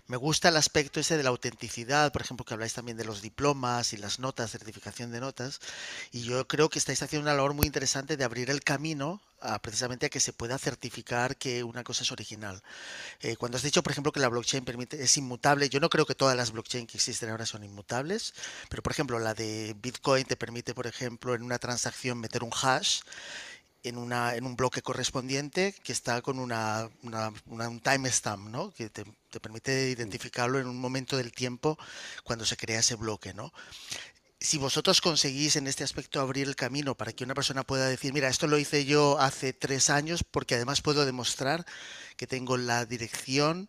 Me gusta el aspecto ese de la autenticidad, por ejemplo, que habláis también de los diplomas y las notas, certificación de notas. Y yo creo que estáis haciendo una labor muy interesante de abrir el camino a, precisamente a que se pueda certificar que una cosa es original. Eh, cuando has dicho, por ejemplo, que la blockchain permite, es inmutable, yo no creo que todas las blockchain que existen ahora son inmutables, pero por ejemplo, la de Bitcoin te permite, por ejemplo, en una transacción meter un hash en, una, en un bloque correspondiente que está con una, un timestamp, ¿no? que te, te, permite identificarlo en un momento del tiempo cuando se crea ese bloque. ¿no? Si vosotros conseguís en este aspecto abrir el camino para que una persona pueda decir, mira, esto lo hice yo hace tres años porque además puedo demostrar que tengo la dirección,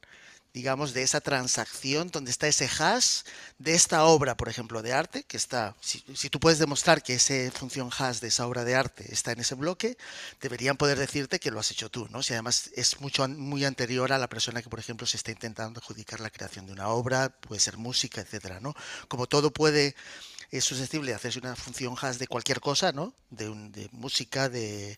digamos, de esa transacción donde está ese hash de esta obra, por ejemplo, de arte, que está, si, tú puedes demostrar que esa función hash de esa obra de arte está en ese bloque, deberían poder decirte que lo has hecho tú, ¿no? Si además es mucho muy anterior a la persona que, por ejemplo, se está intentando adjudicar la creación de una obra, puede ser música, etcétera, ¿no? Como todo puede es susceptible de hacerse una función hash de cualquier cosa, ¿no? De, música, de,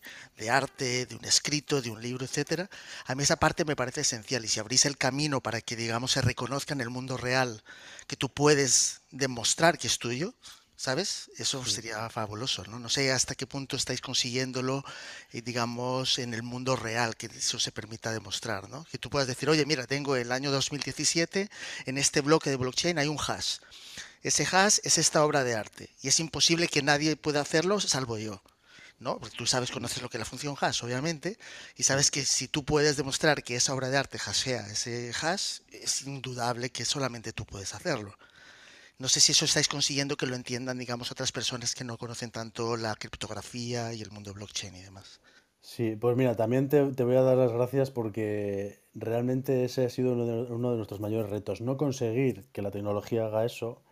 arte, de un escrito, de un libro, etcétera. A mí esa parte me parece esencial y si abrís el camino para que, digamos, se reconozca en el mundo real que tú puedes demostrar que es tuyo, ¿sabes? Eso sería fabuloso, ¿no? No sé hasta qué punto estáis consiguiéndolo, eh, digamos, en el mundo real, que eso se permita demostrar, ¿no? Que tú puedas decir, oye, mira, tengo el año 2017, en este bloque de blockchain hay un hash. Ese hash es esta obra de arte y es imposible que nadie pueda hacerlo salvo yo. ¿no? Porque tú sabes, conoces lo que es la función hash, obviamente, y sabes que si tú puedes demostrar que esa obra de arte hashea ese hash, es indudable que solamente tú puedes hacerlo. No sé si eso estáis consiguiendo que lo entiendan, digamos, otras personas que no conocen tanto la criptografía y el mundo blockchain y demás. Sí, pues mira, también te, voy a dar las gracias porque realmente ese ha sido uno de nuestros mayores retos. No conseguir que la tecnología haga eso,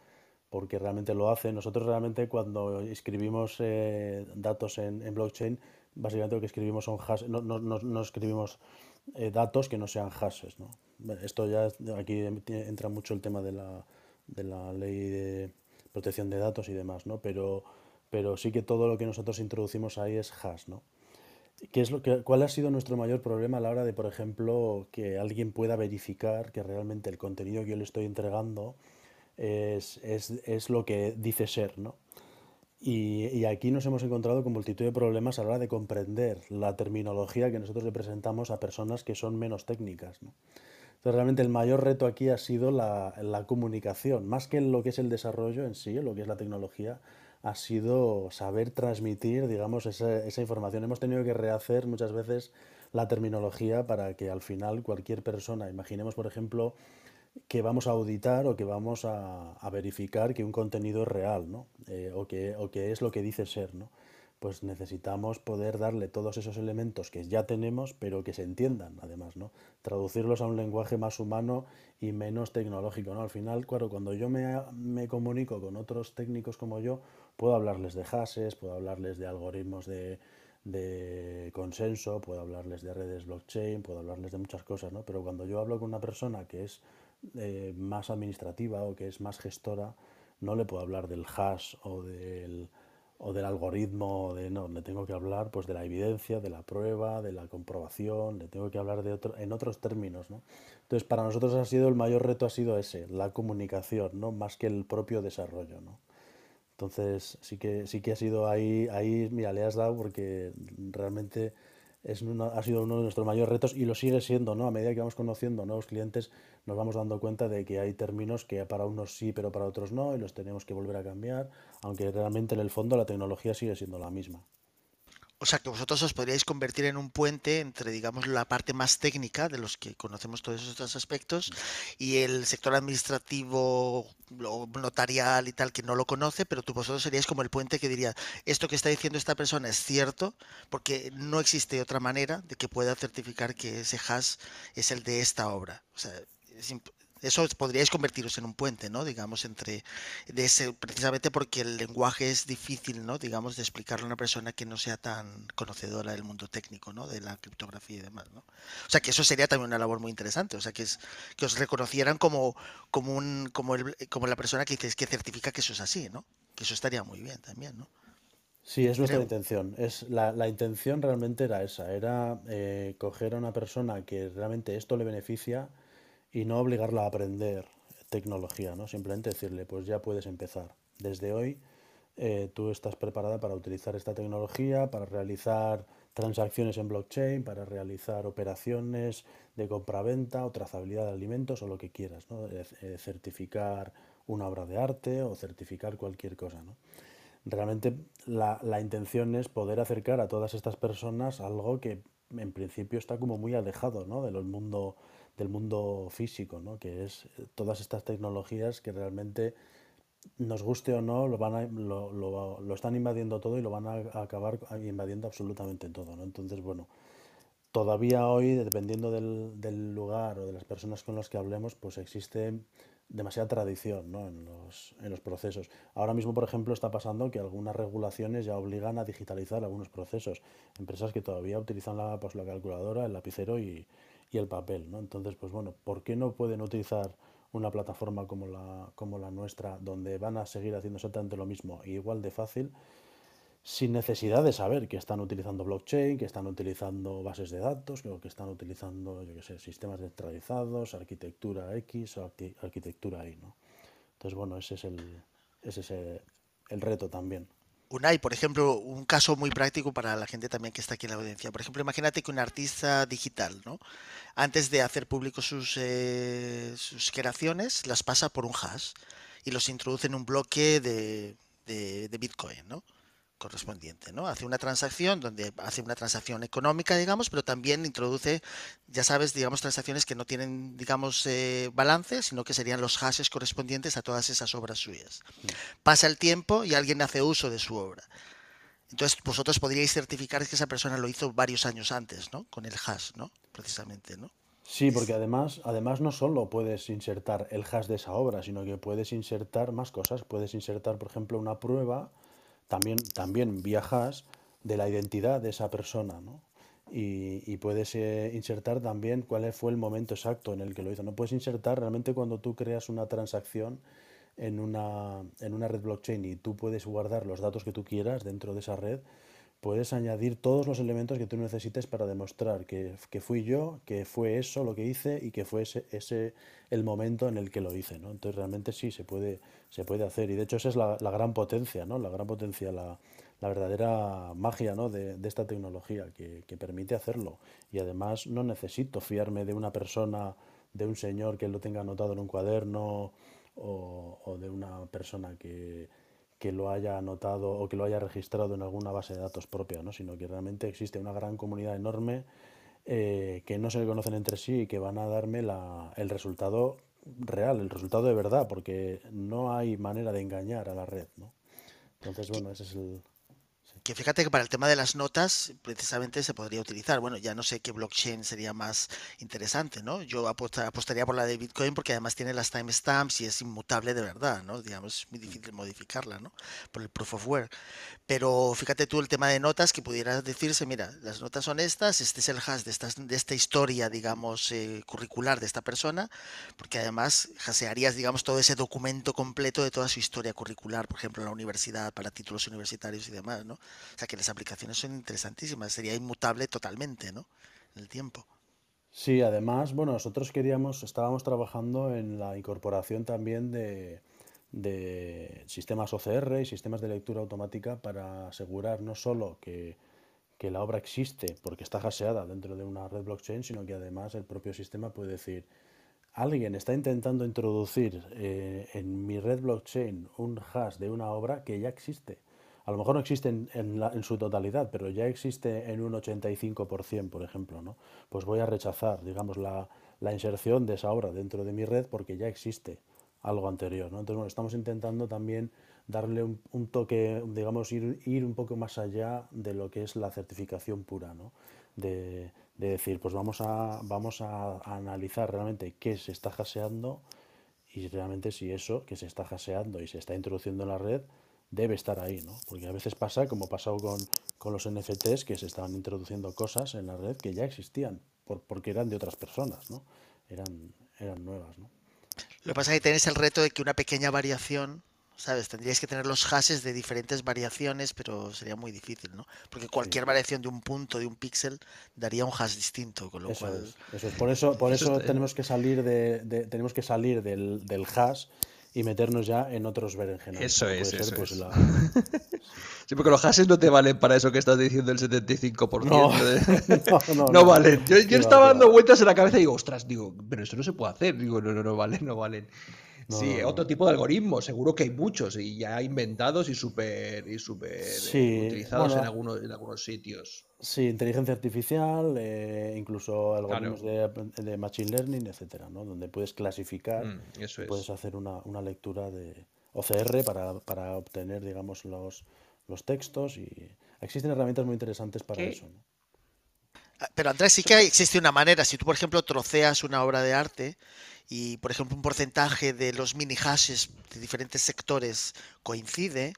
porque realmente lo hace. Nosotros realmente cuando escribimos eh, datos en, blockchain, básicamente lo que escribimos son hashes, no, no, no, escribimos eh, datos que no sean hashes. ¿no? Esto ya aquí entra mucho el tema de la, de la ley de protección de datos y demás, ¿no? pero, pero sí que todo lo que nosotros introducimos ahí es hash. ¿no? ¿qué es lo que, ¿cuál ha sido nuestro mayor problema a la hora de, por ejemplo, que alguien pueda verificar que realmente el contenido que yo le estoy entregando es, es, es lo que dice ser, ¿no? Y, y, aquí nos hemos encontrado con multitud de problemas a la hora de comprender la terminología que nosotros le presentamos a personas que son menos técnicas. Entonces, realmente el mayor reto aquí ha sido la, comunicación, más que lo que es el desarrollo en sí, lo que es la tecnología, ha sido saber transmitir, digamos, esa, información. Hemos tenido que rehacer muchas veces la terminología para que al final cualquier persona, imaginemos, por ejemplo, que vamos a auditar o que vamos a, a verificar que un contenido es real, ¿no? Eh, o, que, o que es lo que dice ser, ¿no? Pues necesitamos poder darle todos esos elementos que ya tenemos, pero que se entiendan, además, ¿no? Traducirlos a un lenguaje más humano y menos tecnológico, ¿no? Al final, claro, cuando yo me, me comunico con otros técnicos como yo, puedo hablarles de hashes, puedo hablarles de algoritmos de, de consenso, puedo hablarles de redes blockchain, puedo hablarles de muchas cosas, ¿no? Pero cuando yo hablo con una persona que es eh, más administrativa o que es más gestora, no le puedo hablar del hash o del, o del algoritmo, de, no, le tengo que hablar pues de la evidencia, de la prueba, de la comprobación, le tengo que hablar de otro, en otros términos. ¿no? Entonces, para nosotros ha sido el mayor reto ha sido ese, la comunicación, ¿no? más que el propio desarrollo. ¿no? Entonces, sí que, sí que ha sido ahí, ahí, mira, le has dado porque realmente es una, ha sido uno de nuestros mayores retos y lo sigue siendo, ¿no? A medida que vamos conociendo nuevos clientes, nos vamos dando cuenta de que hay términos que para unos sí, pero para otros no, y los tenemos que volver a cambiar, aunque realmente en el fondo la tecnología sigue siendo la misma. O sea, que vosotros os podríais convertir en un puente entre, digamos, la parte más técnica de los que conocemos todos estos aspectos y el sector administrativo notarial y tal que no lo conoce, pero tú vosotros seríais como el puente que diría, esto que está diciendo esta persona es cierto, porque no existe otra manera de que pueda certificar que ese hash es el de esta obra. O sea, eso podríais convertiros en un puente, ¿no? Digamos, entre de ese, precisamente porque el lenguaje es difícil, ¿no? Digamos, de explicarle a una persona que no sea tan conocedora del mundo técnico, ¿no? De la criptografía y demás, ¿no? O sea, que eso sería también una labor muy interesante, o sea, que es que os reconocieran como como un como el, como la persona que que certifica que eso es así, ¿no? Que eso estaría muy bien también, ¿no? Sí, es nuestra Creo. intención. Es la, la, intención realmente era esa, era eh, coger a una persona que realmente esto le beneficia y no obligarla a aprender tecnología, ¿no? Simplemente decirle, pues ya puedes empezar. Desde hoy eh, tú estás preparada para utilizar esta tecnología, para realizar transacciones en blockchain, para realizar operaciones de compra-venta o trazabilidad de alimentos o lo que quieras, ¿no? Eh, certificar una obra de arte o certificar cualquier cosa, ¿no? Realmente la, la intención es poder acercar a todas estas personas algo que en principio está como muy alejado ¿no? del mundo del mundo físico, ¿no? que es eh, todas estas tecnologías que realmente nos guste o no, lo, van a, lo, lo, están invadiendo todo y lo van a acabar invadiendo absolutamente todo. ¿no? Entonces, bueno, todavía hoy, dependiendo del, del, lugar o de las personas con las que hablemos, pues existe demasiada tradición ¿no? en, los, en los procesos. Ahora mismo, por ejemplo, está pasando que algunas regulaciones ya obligan a digitalizar algunos procesos. Empresas que todavía utilizan la, pues, la calculadora, el lapicero y, y el papel. ¿no? Entonces, pues bueno, ¿por qué no pueden utilizar una plataforma como la, como la nuestra, donde van a seguir haciendo exactamente lo mismo, igual de fácil, sin necesidad de saber que están utilizando blockchain, que están utilizando bases de datos, que están utilizando, yo qué sé, sistemas centralizados, arquitectura X o arquitectura Y, ¿no? Entonces, bueno, ese es el, ese es el, reto también. Unai, por ejemplo, un caso muy práctico para la gente también que está aquí en la audiencia. Por ejemplo, imagínate que un artista digital, ¿no? Antes de hacer público sus, eh, sus creaciones, las pasa por un hash y los introduce en un bloque de, de Bitcoin, ¿no? Correspondiente, ¿no? Hace una transacción donde hace una transacción económica, digamos, pero también introduce, ya sabes, digamos, transacciones que no tienen, digamos, eh, balance, sino que serían los hashes correspondientes a todas esas obras suyas. Pasa el tiempo y alguien hace uso de su obra. Entonces, vosotros podríais certificar que esa persona lo hizo varios años antes, ¿no? Con el hash, ¿no? Precisamente, ¿no? Sí, porque además, además no solo puedes insertar el hash de esa obra, sino que puedes insertar más cosas. Puedes insertar, por ejemplo, una prueba también, también viajas de la identidad de esa persona, ¿no? Y, y, puedes eh, insertar también cuál fue el momento exacto en el que lo hizo. No puedes insertar realmente cuando tú creas una transacción en una, en una red blockchain y tú puedes guardar los datos que tú quieras dentro de esa red, puedes añadir todos los elementos que tú necesites para demostrar que, fui yo, que fue eso lo que hice y que fue ese, ese, el momento en el que lo hice, ¿no? Entonces realmente sí, se puede, se puede hacer. Y de hecho esa es la, gran potencia, ¿no? La gran potencia, la, verdadera magia ¿no? de, esta tecnología que, permite hacerlo. Y además no necesito fiarme de una persona, de un señor que lo tenga anotado en un cuaderno o de una persona que que lo haya anotado o que lo haya registrado en alguna base de datos propia, ¿no? sino que realmente existe una gran comunidad enorme eh, que no se conocen entre sí y que van a darme la, el resultado real, el resultado de verdad, porque no hay manera de engañar a la red. ¿no? Entonces, bueno, ese es el, que fíjate que para el tema de las notas precisamente se podría utilizar. Bueno, ya no sé qué blockchain sería más interesante, ¿no? Yo apostaría por la de Bitcoin porque además tiene las timestamps y es inmutable de verdad, ¿no? Digamos, es muy difícil modificarla, ¿no? Por el proof of work. Pero fíjate tú el tema de notas que pudiera decirse, mira, las notas son estas, este es el hash de, de esta historia, digamos, eh, curricular de esta persona, porque además hasearías, digamos, todo ese documento completo de toda su historia curricular, por ejemplo, en la universidad, para títulos universitarios y demás, ¿no? O sea que las aplicaciones son interesantísimas, sería inmutable totalmente, ¿no? En el tiempo. Sí, además, bueno, nosotros queríamos, estábamos trabajando en la incorporación también de, sistemas OCR y sistemas de lectura automática para asegurar no solo que, la obra existe porque está haseada dentro de una red blockchain, sino que además el propio sistema puede decir, alguien está intentando introducir eh, en mi red blockchain un hash de una obra que ya existe a lo mejor no existe en, su totalidad, pero ya existe en un 85%, por ejemplo, ¿no? Pues voy a rechazar, digamos, la, inserción de esa obra dentro de mi red porque ya existe algo anterior, ¿no? Entonces, bueno, estamos intentando también darle un, toque, digamos, ir, un poco más allá de lo que es la certificación pura, ¿no? De, decir, pues vamos a, vamos a, analizar realmente qué se está haseando y realmente si eso que se está haseando y se está introduciendo en la red debe estar ahí, ¿no? Porque a veces pasa, como pasado con, con los NFTs, que se estaban introduciendo cosas en la red que ya existían, por, porque eran de otras personas, ¿no? Eran, eran nuevas, ¿no? Lo que pasa es que tenéis el reto de que una pequeña variación, ¿sabes? Tendríais que tener los hashes de diferentes variaciones, pero sería muy difícil, ¿no? Porque cualquier variación de un punto, de un píxel, daría un hash distinto, con lo eso cual... Es, eso es. Por eso, por eso, tenemos que salir de, de, tenemos que salir del, del hash y meternos ya en otros berenjenales. Eso es, eso pues, Sí, porque los hashes no te valen para eso que estás diciendo el 75%. No, no, no, valen. Yo, estaba dando vueltas en la cabeza y digo, ostras, digo, pero eso no se puede hacer. Digo, no, no, no valen, no valen sí, otro tipo de algoritmos, seguro que hay muchos y ya inventados y súper y super, eh, utilizados en, algunos, en algunos sitios. Sí, inteligencia artificial, eh, incluso algoritmos de, machine learning, etcétera, ¿no? Donde puedes clasificar, mm, puedes hacer una, una, lectura de OCR para, para, obtener, digamos, los, los textos y existen herramientas muy interesantes para eso. Ah, pero Andrés, sí que existe una manera. Si tú, por ejemplo, troceas una obra de arte y, por ejemplo, un porcentaje de los mini hashes de diferentes sectores coincide,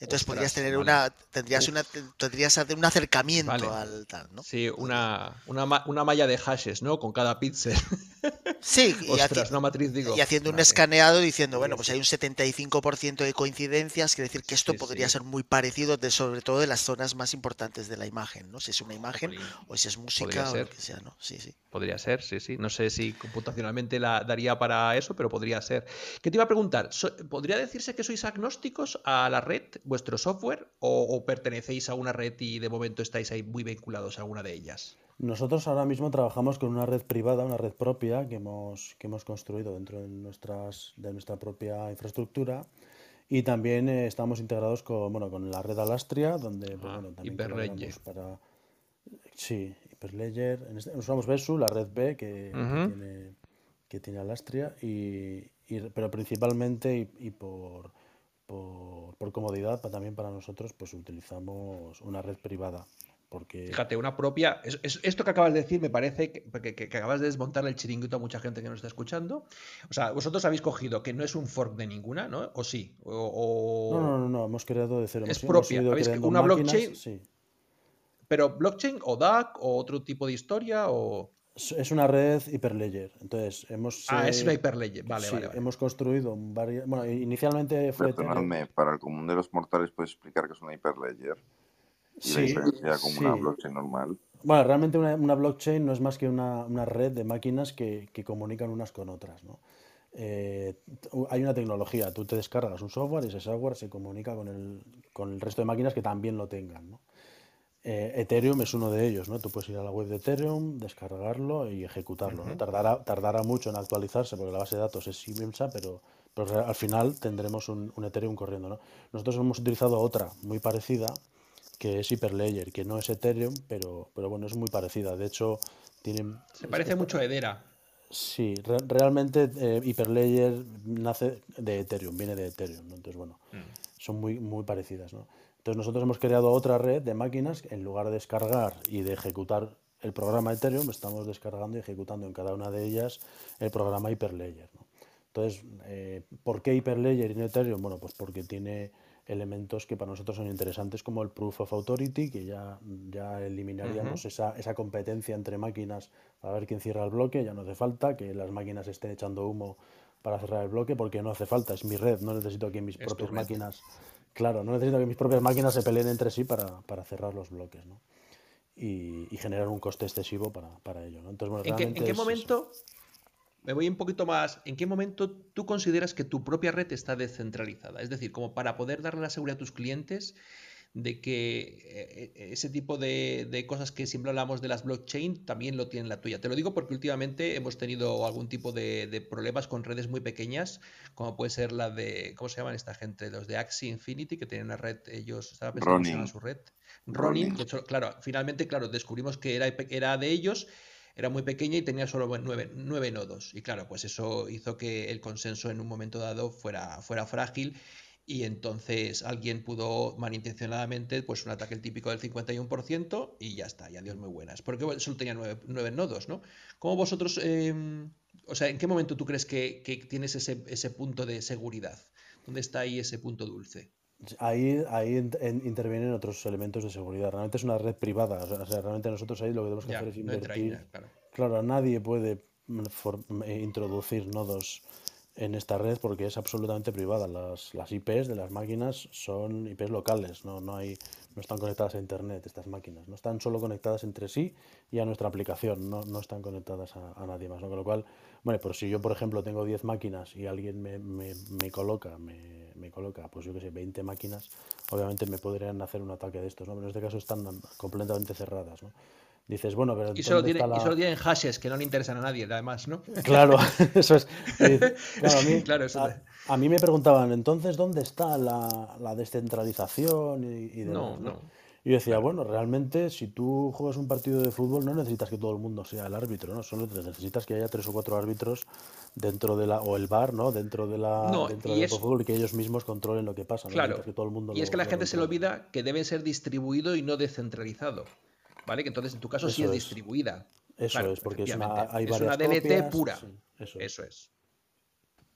entonces podrías tener una, tendrías una, tendrías un acercamiento al tal, ¿no? Sí, una, una, malla de hashes, ¿no? Con cada píxel. Sí, y, una matriz, digo. y haciendo un escaneado diciendo, bueno, pues hay un 75% de coincidencias, quiere decir que esto podría ser muy parecido, de, sobre todo de las zonas más importantes de la imagen, ¿no? Si es una imagen o si es música o lo que sea, ¿no? Sí, sí. Podría ser, sí, sí. No sé si computacionalmente la daría para eso, pero podría ser. ¿Qué te iba a preguntar? ¿Podría decirse que sois agnósticos a la red? vuestro software o, pertenecéis a una red y de momento estáis ahí muy vinculados a alguna de ellas? Nosotros ahora mismo trabajamos con una red privada, una red propia que hemos, que hemos construido dentro de, nuestras, de nuestra propia infraestructura. Y también eh, estamos integrados con, bueno, con la red Alastria, donde pues, ah, bueno, también Hyperledger. para Sí, Hyperledger. Este, usamos Besu, la red B que, tiene, que tiene Alastria, y, pero principalmente y por por, comodidad, también para nosotros, pues utilizamos una red privada. Porque... Fíjate, una propia. esto que acabas de decir me parece que, que, acabas de desmontar el chiringuito a mucha gente que nos está escuchando. O sea, vosotros habéis cogido que no es un fork de ninguna, ¿no? ¿O sí? O, No, no, no, no, hemos creado de cero. Es propia. ¿Habéis una blockchain? Sí. ¿Pero blockchain o DAC o otro tipo de historia? o es una red hiperledger. Entonces, hemos. Ah, es una hiperledger. Vale, vale, Hemos construido varias. Bueno, inicialmente fue. Perdonadme, para el común de los mortales, ¿puedes explicar qué es una hiperledger? Y la diferencia con una blockchain normal. Bueno, realmente una, blockchain no es más que una, red de máquinas que, comunican unas con otras. ¿no? Eh, hay una tecnología, tú te descargas un software y ese software se comunica con el, con el resto de máquinas que también lo tengan. ¿no? Eh, Ethereum es uno de ellos, ¿no? Tú puedes ir a la web de Ethereum, descargarlo y ejecutarlo. tardará, tardará, mucho en actualizarse porque la base de datos es inmensa, pero, pero al final tendremos un, un, Ethereum corriendo. ¿no? Nosotros hemos utilizado otra muy parecida, que es Hyperledger, que no es Ethereum, pero, pero bueno, es muy parecida. De hecho, tienen... Se parece mucho a Edera. Sí, realmente eh, Hyperledger nace de Ethereum, viene de Ethereum, entonces bueno, mm. son muy, muy parecidas. ¿no? Entonces nosotros hemos creado otra red de máquinas, en lugar de descargar y de ejecutar el programa Ethereum, estamos descargando y ejecutando en cada una de ellas el programa Hyperledger. ¿no? Entonces, eh, ¿por qué Hyperledger en Ethereum? Bueno, pues porque tiene elementos que para nosotros son interesantes como el Proof of Authority, que ya, ya eliminaríamos esa, esa, competencia entre máquinas para ver quién cierra el bloque, ya no hace falta que las máquinas estén echando humo para cerrar el bloque, porque no hace falta, es mi red, no necesito que mis propias máquinas, claro, no necesito que mis propias máquinas se peleen entre sí para, para cerrar los bloques, ¿no? Y, y, generar un coste excesivo para, para ello. ¿no? Entonces, bueno, ¿En, qué, ¿En, qué, momento, me voy un poquito más, ¿en qué momento tú consideras que tu propia red está descentralizada? Es decir, como para poder darle la seguridad a tus clientes de que eh, eh, ese tipo de, cosas que siempre hablamos de las blockchain también lo tienen la tuya. Te lo digo porque últimamente hemos tenido algún tipo de, problemas con redes muy pequeñas, como puede ser la de, ¿cómo se llaman esta gente? Los de Axie Infinity, que tienen una red, ellos, estaba pensando en su red. Ronin, de hecho, claro, finalmente, claro, descubrimos que era, era de ellos era muy pequeña y tenía solo nueve, nodos. Y claro, pues eso hizo que el consenso en un momento dado fuera, fuera frágil y entonces alguien pudo malintencionadamente, pues un ataque típico del 51% y ya está, y adiós muy buenas. Porque solo tenía nueve, nodos, ¿no? ¿Cómo vosotros, em, o sea, en qué momento tú crees que, tienes ese, ese, punto de seguridad? ¿Dónde está ahí ese punto dulce? Ahí, ahí intervienen otros elementos de seguridad. Realmente es una red privada. O sea, realmente nosotros ahí lo que tenemos que hacer es invertir. claro. nadie puede eh, introducir nodos en esta red porque es absolutamente privada. Las, las IPs de las máquinas son IPs locales, no, no, hay, no están conectadas a Internet estas máquinas. No están solo conectadas entre sí y a nuestra aplicación, no, no están conectadas a, nadie más. Con lo cual, bueno, pues si yo, por ejemplo, tengo 10 máquinas y alguien me, me, me coloca, me, me coloca, pues yo que sé, 20 máquinas, obviamente me podrían hacer un ataque de estos, ¿no? Pero en este caso están completamente cerradas, ¿no? Dices, bueno, pero. Y solo, tiene, y solo tienen hashes que no le interesan a nadie, además, ¿no? Claro, eso es. Claro, a, mí, claro, eso a, mí me preguntaban, entonces, ¿dónde está la, la descentralización y, y demás, no, no. Y yo decía, bueno, realmente si tú juegas un partido de fútbol no necesitas que todo el mundo sea el árbitro, ¿no? Solo necesitas que haya tres o cuatro árbitros dentro de la, o el bar, ¿no? Dentro de la dentro del fútbol y que ellos mismos controlen lo que pasa. Claro. Que todo el mundo y es que la gente se le olvida que debe ser distribuido y no descentralizado. ¿Vale? Que entonces en tu caso sí es, distribuida. Eso es, porque es una, hay es una DNT pura. eso, es.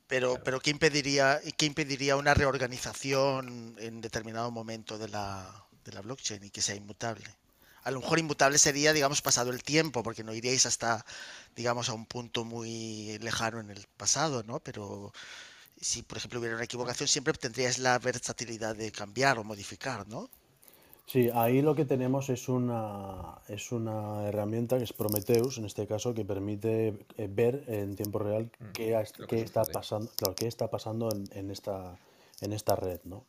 Pero, pero ¿qué impediría, ¿qué impediría una reorganización en determinado momento de la, de la blockchain y que sea inmutable. A lo mejor inmutable sería, digamos, pasado el tiempo, porque no iríais hasta, digamos, a un punto muy lejano en el pasado, ¿no? Pero si, por ejemplo, hubiera una equivocación, siempre tendríais la versatilidad de cambiar o modificar, ¿no? Sí, ahí lo que tenemos es una, es una herramienta que es Prometheus, en este caso, que permite eh, ver en tiempo real mm, qué, qué está pasando, claro, qué está pasando en, en, esta, en esta red, ¿no?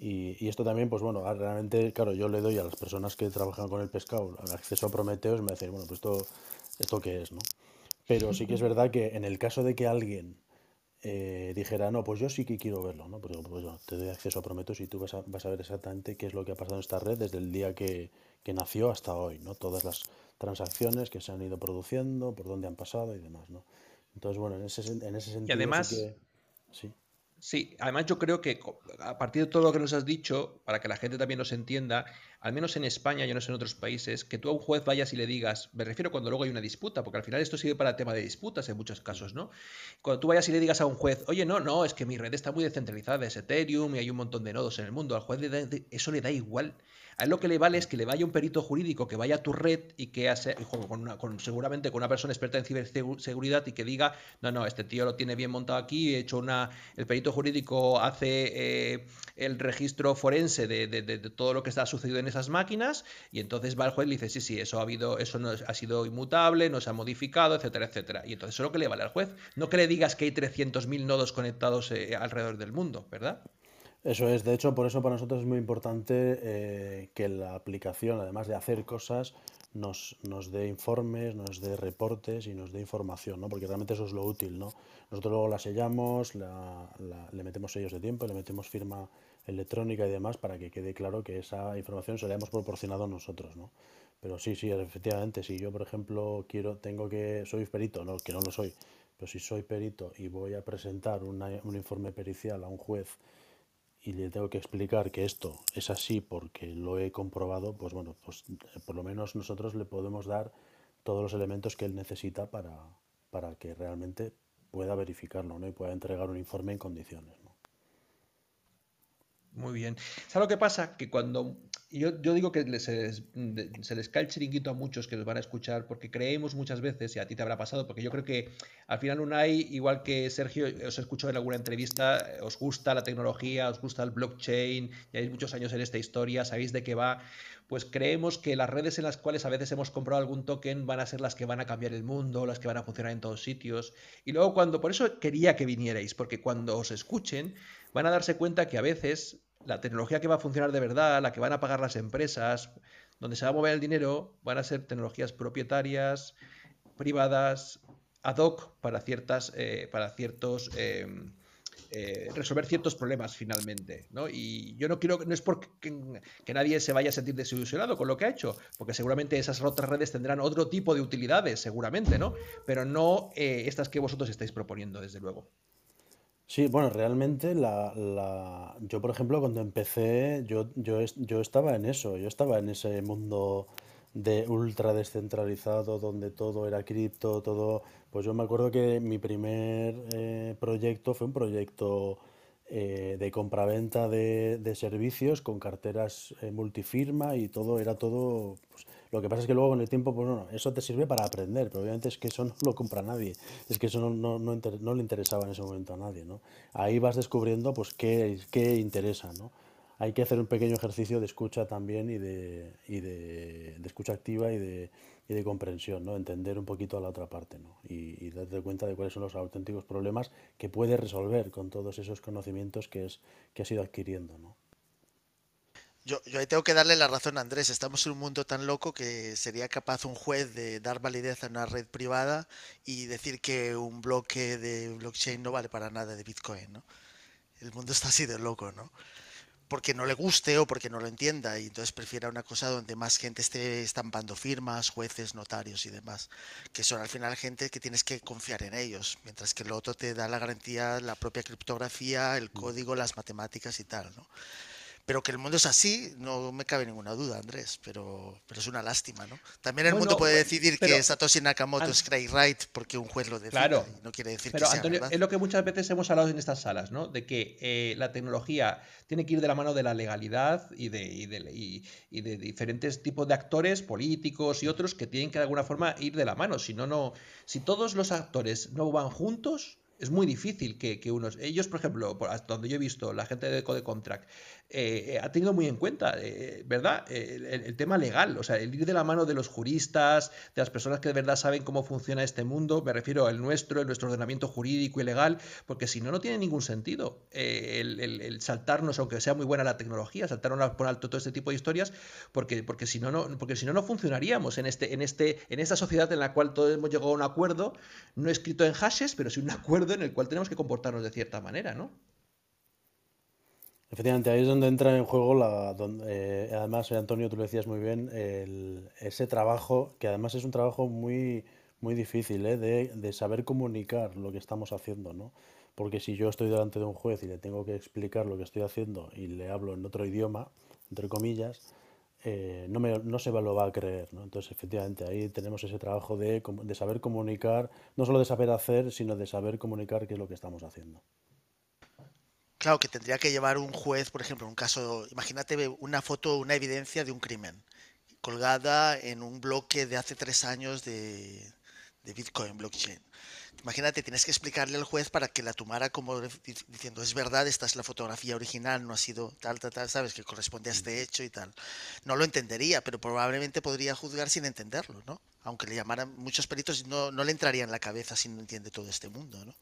Y, esto también, pues bueno, realmente, claro, yo le doy a las personas que trabajan con el pescado acceso a Prometeos me dicen, bueno, pues esto, esto qué es, ¿no? Pero sí que es verdad que en el caso de que alguien eh, dijera, no, pues yo sí que quiero verlo, ¿no? Pues, pues te doy acceso a Prometeos y tú vas a, vas a ver exactamente qué es lo que ha pasado en esta red desde el día que, que nació hasta hoy, ¿no? Todas las transacciones que se han ido produciendo, por dónde han pasado y demás, ¿no? Entonces, bueno, en ese, en ese sentido. Y además, sí. Sí, además yo creo que a partir de todo lo que nos has dicho, para que la gente también nos entienda, al menos en España, yo no sé en otros países, que tú a un juez vayas y le digas, me refiero cuando luego hay una disputa, porque al final esto sirve para tema de disputas en muchos casos, ¿no? Cuando tú vayas y le digas a un juez, oye, no, no, es que mi red está muy descentralizada, es Ethereum y hay un montón de nodos en el mundo, al juez eso le da igual. A él lo que le vale es que le vaya un perito jurídico que vaya a tu red y que hace, con, seguramente con una persona experta en ciberseguridad y que diga, no, no, este tío lo tiene bien montado aquí, he hecho una, el perito jurídico hace eh, el registro forense de, todo lo que está sucedido en esas máquinas y entonces va el juez y dice, sí, sí, eso ha habido, eso no ha sido inmutable, no se ha modificado, etcétera, etcétera. Y entonces eso es lo que le vale al juez. No que le digas que hay 300.000 nodos conectados eh, alrededor del mundo, ¿verdad? Eso es, de hecho, por eso para nosotros es muy importante eh, que la aplicación, además de hacer cosas, nos, nos dé informes, nos dé reportes y nos dé información, ¿no? Porque realmente eso es lo útil, ¿no? Nosotros luego la sellamos, le metemos sellos de tiempo, le metemos firma electrónica y demás para que quede claro que esa información se la hemos proporcionado nosotros, ¿no? Pero sí, sí, efectivamente, si yo, por ejemplo, quiero, tengo que, soy perito, no, que no lo soy, pero si soy perito y voy a presentar un informe pericial a un juez y le tengo que explicar que esto es así porque lo he comprobado, pues bueno, pues eh, por lo menos nosotros le podemos dar todos los elementos que él necesita para, para que realmente pueda verificarlo ¿no? y pueda entregar un informe en condiciones. ¿no? Muy bien. ¿Sabes lo que pasa? Que cuando yo, yo digo que se les, cae el chiringuito a muchos que los van a escuchar porque creemos muchas veces, y a ti te habrá pasado, porque yo creo que al final Unai, igual que Sergio, os escuchado en alguna entrevista, os gusta la tecnología, os gusta el blockchain, hay muchos años en esta historia, sabéis de qué va, pues creemos que las redes en las cuales a veces hemos comprado algún token van a ser las que van a cambiar el mundo, las que van a funcionar en todos sitios. Y luego cuando, por eso quería que vinierais, porque cuando os escuchen van a darse cuenta que a veces la tecnología que va a funcionar de verdad, la que van a pagar las empresas, donde se va a mover el dinero, van a ser tecnologías propietarias, privadas, ad hoc para ciertas, eh, para ciertos em, eh, resolver ciertos problemas finalmente. ¿no? Y yo no quiero, no es porque que, nadie se vaya a sentir desilusionado con lo que ha hecho, porque seguramente esas otras redes tendrán otro tipo de utilidades, seguramente, ¿no? Pero no eh, estas que vosotros estáis proponiendo, desde luego. Sí, bueno, realmente la, la, yo, por ejemplo, cuando empecé, yo, yo, yo estaba en eso, yo estaba en ese mundo de ultra descentralizado, donde todo era cripto, todo... Pues yo me acuerdo que mi primer eh, proyecto fue un proyecto eh, de compraventa de, de servicios con carteras eh, multifirma y todo, era todo... Pues, lo que pasa es que luego con el tiempo, pues bueno, eso te sirve para aprender, pero obviamente es que eso no lo compra nadie, es que eso no, no, no, le interesaba en ese momento a nadie, ¿no? Ahí vas descubriendo pues qué, qué interesa, ¿no? Hay que hacer un pequeño ejercicio de escucha también y de, y de, escucha activa y de, y de comprensión, ¿no? Entender un poquito a la otra parte, ¿no? Y, y, darte cuenta de cuáles son los auténticos problemas que puedes resolver con todos esos conocimientos que, es, que has ido adquiriendo, ¿no? Yo, ahí tengo que darle la razón a Andrés. Estamos en un mundo tan loco que sería capaz un juez de dar validez a una red privada y decir que un bloque de blockchain no vale para nada de Bitcoin, ¿no? El mundo está así de loco, ¿no? Porque no le guste o porque no lo entienda y entonces prefiera una cosa donde más gente esté estampando firmas, jueces, notarios y demás, que son al final gente que tienes que confiar en ellos, mientras que el otro te da la garantía, la propia criptografía, el mm. código, las matemáticas y tal, ¿no? Pero que el mundo es así, no me cabe ninguna duda, Andrés, pero, pero es una lástima, ¿no? También el mundo puede decidir que Satoshi Nakamoto es Craig Wright porque un juez lo decide. Claro, no quiere decir pero que Antonio, es lo que muchas veces hemos hablado en estas salas, ¿no? De que eh, la tecnología tiene que ir de la mano de la legalidad y de, y de, y, de diferentes tipos de actores, políticos y otros que tienen que de alguna forma ir de la mano. Si no, no, si todos los actores no van juntos, es muy difícil que, que, unos. Ellos, por ejemplo, hasta donde yo he visto, la gente de Code Contract, eh, eh, ha tenido muy en cuenta, eh, ¿verdad? El, tema legal, o sea, el ir de la mano de los juristas, de las personas que de verdad saben cómo funciona este mundo, me refiero al nuestro, el nuestro ordenamiento jurídico y legal, porque si no, no tiene ningún sentido el, saltarnos, aunque sea muy buena la tecnología, saltarnos por alto todo este tipo de historias, porque, porque si no, no, porque si no, no funcionaríamos en, este, en, este, en esta sociedad en la cual todos hemos llegado a un acuerdo, no escrito en hashes, pero sí un acuerdo en el cual tenemos que comportarnos de cierta manera, ¿no? Efectivamente, ahí es donde entra en juego la. Eh, además, Antonio, tú lo decías muy bien, ese trabajo, que además es un trabajo muy, muy difícil, ¿eh? de, de, saber comunicar lo que estamos haciendo, ¿no? Porque si yo estoy delante de un juez y le tengo que explicar lo que estoy haciendo y le hablo en otro idioma, entre comillas, eh, no, me, no se lo va a creer, ¿no? Entonces, efectivamente, ahí tenemos ese trabajo de, de saber comunicar, no solo de saber hacer, sino de saber comunicar qué es lo que estamos haciendo. Claro, que tendría que llevar un juez, por ejemplo, un caso, imagínate una foto, una evidencia de un crimen, colgada en un bloque de hace tres años de, de Bitcoin blockchain. Imagínate, tienes que explicarle al juez para que la tomara como diciendo, es verdad, esta es la fotografía original, no ha sido tal, tal, tal, sabes, que corresponde a este hecho y tal. No lo entendería, pero probablemente podría juzgar sin entenderlo, ¿no? Aunque le llamaran muchos peritos, no, no le entraría en la cabeza si no entiende todo este mundo, ¿no?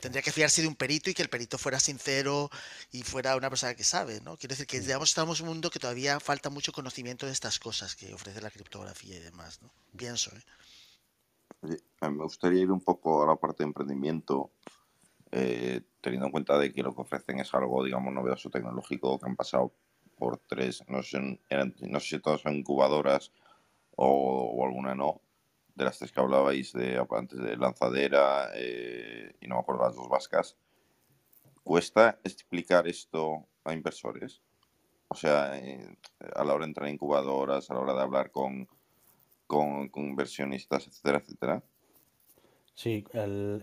Tendría que fiarse de un perito y que el perito fuera sincero y fuera una persona que sabe, ¿no? Quiero decir que digamos, estamos en un mundo que todavía falta mucho conocimiento de estas cosas que ofrece la criptografía y demás, ¿no? Pienso, ¿eh? me gustaría ir un poco a la parte de emprendimiento, eh, teniendo en cuenta de que lo que ofrecen es algo, digamos, novedoso tecnológico, que han pasado por tres, no sé, no sé si todas son incubadoras o, alguna no, de las tres que hablabais de antes de lanzadera eh, y no me acuerdo las dos vascas. ¿Cuesta explicar esto a inversores? O sea, eh, a la hora de entrar en incubadoras, a la hora de hablar con, con, inversionistas, etcétera, etcétera? Sí,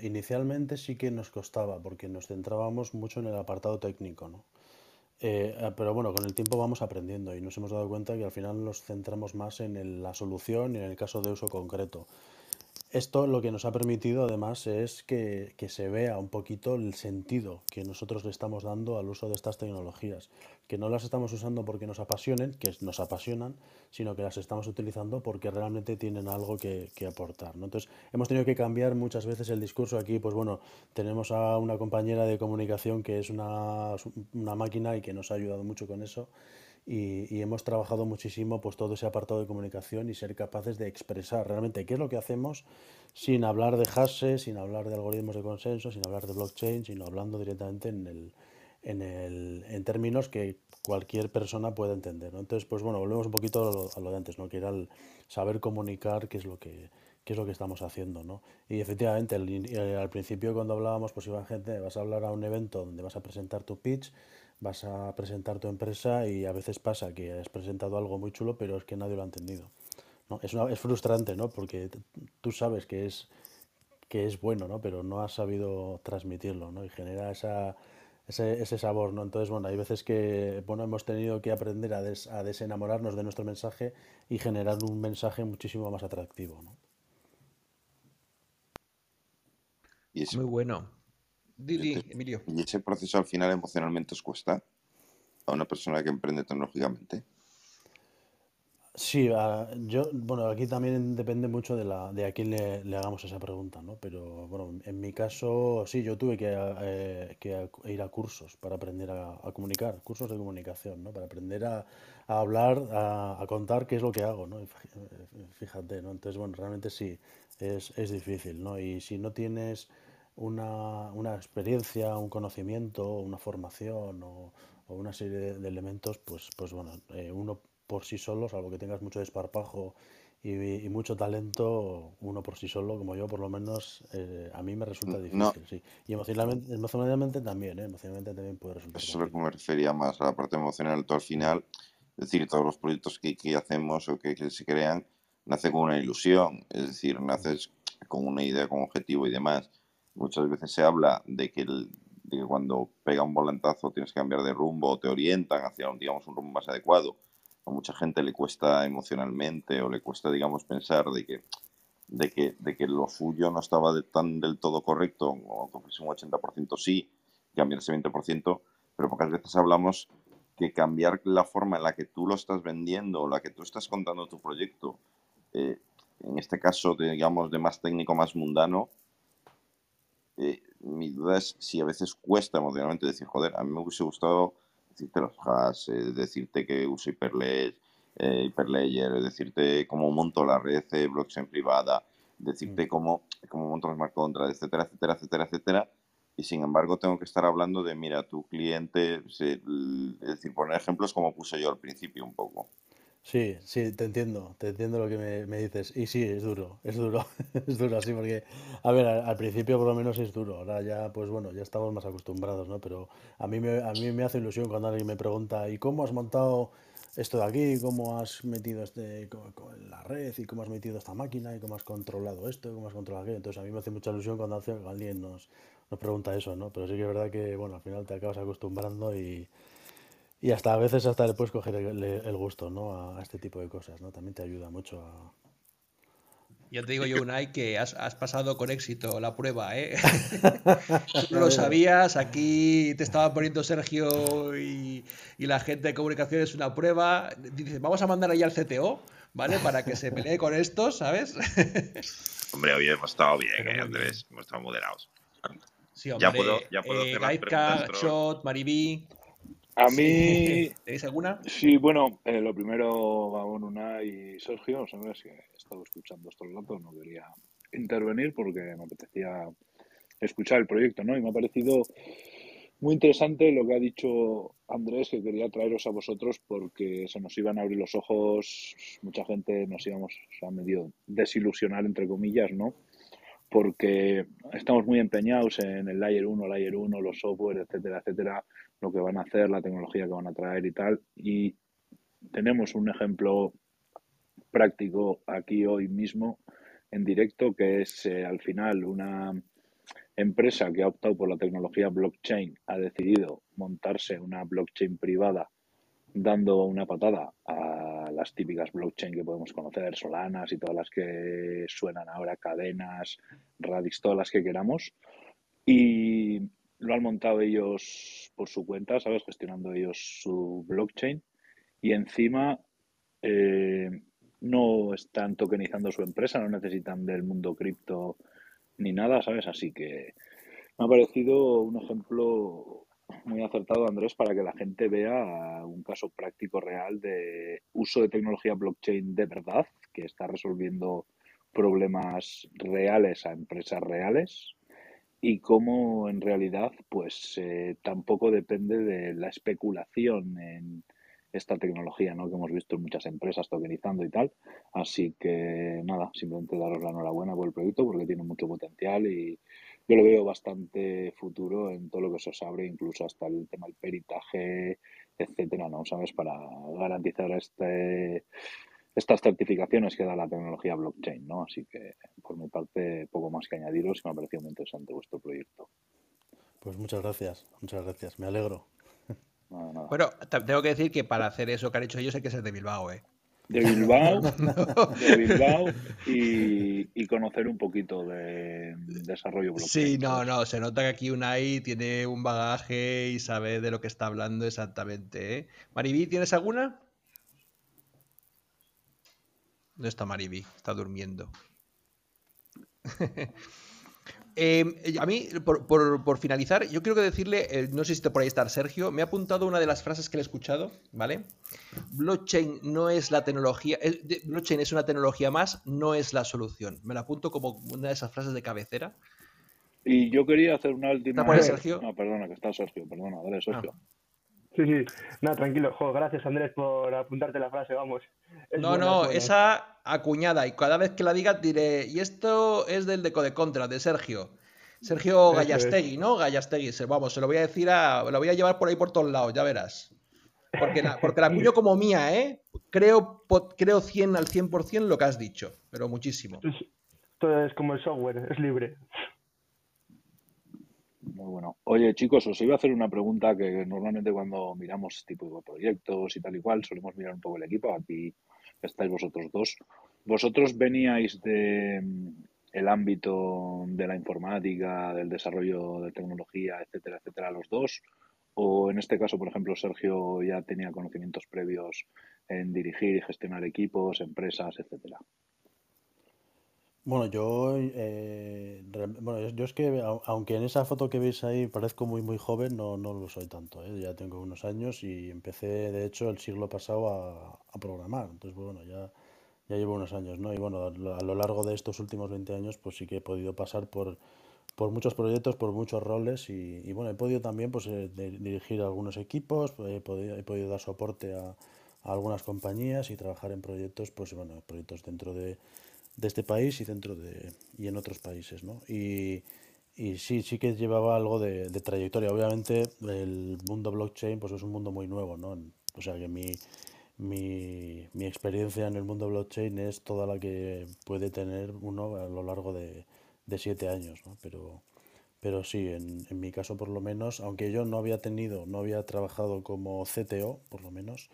inicialmente sí que nos costaba porque nos centrábamos mucho en el apartado técnico, ¿no? Eh, eh, pero bueno, con el tiempo vamos aprendiendo y nos hemos dado cuenta que al final nos centramos más en la solución y en el caso de uso concreto. Esto lo que nos ha permitido además es que, se vea un poquito el sentido que nosotros le estamos dando al uso de estas tecnologías, que no las estamos usando porque nos apasionen, que nos apasionan, sino que las estamos utilizando porque realmente tienen algo que, aportar. Entonces hemos tenido que cambiar muchas veces el discurso aquí, pues bueno, tenemos a una compañera de comunicación que es una, una máquina y que nos ha ayudado mucho con eso y, hemos trabajado muchísimo pues todo ese apartado de comunicación y ser capaces de expresar realmente qué es lo que hacemos sin hablar de hashes, sin hablar de algoritmos de consenso, sin hablar de blockchain, sino hablando directamente en el, en, el, en términos que cualquier persona pueda entender. Entonces, pues bueno, volvemos un poquito a lo, de antes, ¿no? que era el saber comunicar qué es lo que, qué es lo que estamos haciendo. ¿no? Y efectivamente, al principio cuando hablábamos, pues iba gente, vas a hablar a un evento donde vas a presentar tu pitch, vas a presentar tu empresa y a veces pasa que has presentado algo muy chulo, pero es que nadie lo ha entendido. ¿no? Es, es frustrante, ¿no? Porque tú sabes que es, que es bueno, ¿no? Pero no has sabido transmitirlo, ¿no? Y genera esa, ese, ese, sabor, ¿no? Entonces, bueno, hay veces que, bueno, hemos tenido que aprender a, a desenamorarnos de nuestro mensaje y generar un mensaje muchísimo más atractivo, ¿no? Y es muy bueno. Emilio. ¿Y ese proceso al final emocionalmente os cuesta a una persona que emprende tecnológicamente? Sí, yo, bueno, aquí también depende mucho de, la, de a quién le, hagamos esa pregunta, ¿no? Pero bueno, en mi caso, sí, yo tuve que, eh, que ir a cursos para aprender a, comunicar, cursos de comunicación, ¿no? Para aprender a, hablar, a, contar qué es lo que hago, ¿no? Fíjate, ¿no? Entonces, bueno, realmente sí, es, es difícil, ¿no? Y si no tienes una, una experiencia, un conocimiento, una formación o, una serie de, elementos, pues, pues bueno, eh, uno por sí solo, salvo que tengas mucho desparpajo y, mucho talento, uno por sí solo, como yo, por lo menos, eh, a mí me resulta difícil, sí. Y emocionalmente, emocionalmente también, ¿eh? Emocionalmente también puede resultar. Eso es lo que me refería más a la parte emocional. Todo al final, es decir, todos los proyectos que, que hacemos o que, que, se crean, nace con una ilusión, es decir, naces con una idea, con un objetivo y demás. Muchas veces se habla de que, cuando pega un volantazo tienes que cambiar de rumbo o te orientan hacia digamos, un rumbo más adecuado. A mucha gente le cuesta emocionalmente o le cuesta digamos, pensar de que, de que, de que lo suyo no estaba tan del todo correcto, o que fuese un 80% sí, cambiar ese 20%, pero pocas veces hablamos que cambiar la forma en la que tú lo estás vendiendo o la que tú estás contando tu proyecto, eh, en este caso, digamos, de más técnico, más mundano, eh, mi duda es si a veces cuesta emocionalmente decir, joder, a mí me hubiese gustado decirte los hash, eh, decirte que uso Hyperledger, eh, Hyperledger, decirte cómo monto la red de blockchain privada, decirte mm. cómo, cómo monto los smart contracts, etcétera, etcétera, etcétera, etcétera. Y sin embargo tengo que estar hablando de, mira, tu cliente, es decir, poner ejemplos como puse yo al principio un poco. Sí, sí, te entiendo, te entiendo lo que me, dices. Y sí, es duro, es duro, es duro, sí, porque, a ver, al, principio por lo menos es duro, ahora ya, pues bueno, ya estamos más acostumbrados, ¿no? Pero a mí me, a mí me hace ilusión cuando alguien me pregunta, ¿y cómo has montado esto de aquí? ¿Cómo has metido este, la red? ¿Y cómo has metido esta máquina? ¿Y cómo has controlado esto? ¿Y cómo has controlado aquello? Entonces a mí me hace mucha ilusión cuando alguien nos, nos pregunta eso, ¿no? Pero sí que es verdad que, bueno, al final te acabas acostumbrando y, y hasta a veces hasta le puedes coger el, gusto, ¿no? A, este tipo de cosas, ¿no? También te ayuda mucho a... Ya te digo yo, Unai, que has, pasado con éxito la prueba, ¿eh? Tú no lo sabías, aquí te estaba poniendo Sergio y, la gente de comunicación una prueba. Dices, vamos a mandar ahí al CTO, ¿vale? Para que se pelee con estos, ¿sabes? Hombre, hoy hemos estado bien, ¿eh, Andrés? Hemos estado moderados. Sí, hombre. Ya puedo, ya puedo eh, hacer Shot, Maribí. A mí. ¿Tenéis alguna? Sí, bueno, eh, lo primero, Gabón, Una y Sergio, sabes que he estado escuchando estos datos, no quería intervenir porque me apetecía escuchar el proyecto, ¿no? Y me ha parecido muy interesante lo que ha dicho Andrés, que quería traeros a vosotros porque se nos iban a abrir los ojos, mucha gente nos íbamos a medio desilusionar, entre comillas, ¿no? Porque estamos muy empeñados en el Layer 1, Layer 1, los software, etcétera, etcétera lo que van a hacer, la tecnología que van a traer y tal. Y tenemos un ejemplo práctico aquí hoy mismo en directo, que es eh, al final una empresa que ha optado por la tecnología blockchain, ha decidido montarse una blockchain privada dando una patada a las típicas blockchain que podemos conocer, Solanas y todas las que suenan ahora, cadenas, Radix, todas las que queramos. Y lo han montado ellos por su cuenta, ¿sabes? Gestionando ellos su blockchain. Y encima eh, no están tokenizando su empresa, no necesitan del mundo cripto ni nada, ¿sabes? Así que me ha parecido un ejemplo muy acertado, Andrés, para que la gente vea un caso práctico real de uso de tecnología blockchain de verdad, que está resolviendo problemas reales a empresas reales y cómo en realidad pues eh, tampoco depende de la especulación en esta tecnología ¿no? que hemos visto en muchas empresas tokenizando y tal. Así que nada, simplemente daros la enhorabuena por el proyecto porque tiene mucho potencial y yo lo veo bastante futuro en todo lo que se os abre, incluso hasta el tema del peritaje, etcétera, ¿no? ¿Sabes? Para garantizar este estas certificaciones que da la tecnología blockchain, ¿no? Así que, por mi parte, poco más que añadiros y me ha parecido muy interesante vuestro proyecto. Pues muchas gracias, muchas gracias, me alegro. Bueno, tengo que decir que para hacer eso que han hecho ellos hay que ser de Bilbao, ¿eh? De Bilbao, de Bilbao y, conocer un poquito de desarrollo blockchain. Sí, no, no, se nota que aquí Unai tiene un bagaje y sabe de lo que está hablando exactamente. ¿eh? Maribí, ¿tienes alguna? ¿Dónde está Mariby? Está durmiendo. Em, a mí, por, finalizar, yo quiero que decirle, eh, no sé si está por ahí está Sergio, me ha apuntado una de las frases que le he escuchado, ¿vale? Blockchain no es la tecnología, blockchain es una tecnología más, no es la solución. Me la apunto como una de esas frases de cabecera. Y yo quería hacer una última... ¿Está por ahí Sergio? No, perdona, que está Sergio, perdona, dale Sergio. Ah. Sí, sí. No, tranquilo. gracias, Andrés, por apuntarte la frase, vamos. no, no, esa acuñada. Y cada vez que la digas diré, y esto es del de Code Contra, de Sergio. Sergio Gallastegui, ¿no? Gallastegui. Vamos, se lo voy a decir a. Lo voy a llevar por ahí por todos lados, ya verás. Porque la, porque la acuño como mía, ¿eh? Creo, creo 100 al 100% lo que has dicho, pero muchísimo. Esto es como el software, es libre. Muy bueno. Oye, chicos, os iba a hacer una pregunta que normalmente cuando miramos este tipo de proyectos y tal y cual, solemos mirar un poco el equipo. Aquí estáis vosotros dos. ¿Vosotros veníais de mm, el ámbito de la informática, del desarrollo de tecnología, etcétera, etcétera, los dos? ¿O en este caso, por ejemplo, Sergio ya tenía conocimientos previos en dirigir y gestionar equipos, empresas, etcétera? Bueno, yo, eh, bueno, yo es que, aunque en esa foto que veis ahí parezco muy, muy joven, no, no lo soy tanto, ¿eh? Ya tengo unos años y empecé, de hecho, el siglo pasado a, a programar. Entonces, bueno, ya, ya llevo unos años, ¿no? Y bueno, a lo largo de estos últimos 20 años, pues sí que he podido pasar por, por muchos proyectos, por muchos roles y, bueno, he podido también, pues, eh, dirigir algunos equipos, he podido, he podido dar soporte a, a algunas compañías y trabajar en proyectos, pues, bueno, proyectos dentro de de este país y dentro de y en otros países, ¿no? Y, y sí, sí que llevaba algo de, trayectoria. Obviamente el mundo blockchain pues es un mundo muy nuevo, ¿no? O sea que mi, mi, mi experiencia en el mundo blockchain es toda la que puede tener uno a lo largo de, de siete años, ¿no? Pero, pero sí, en, en, mi caso por lo menos, aunque yo no había tenido, no había trabajado como CTO, por lo menos,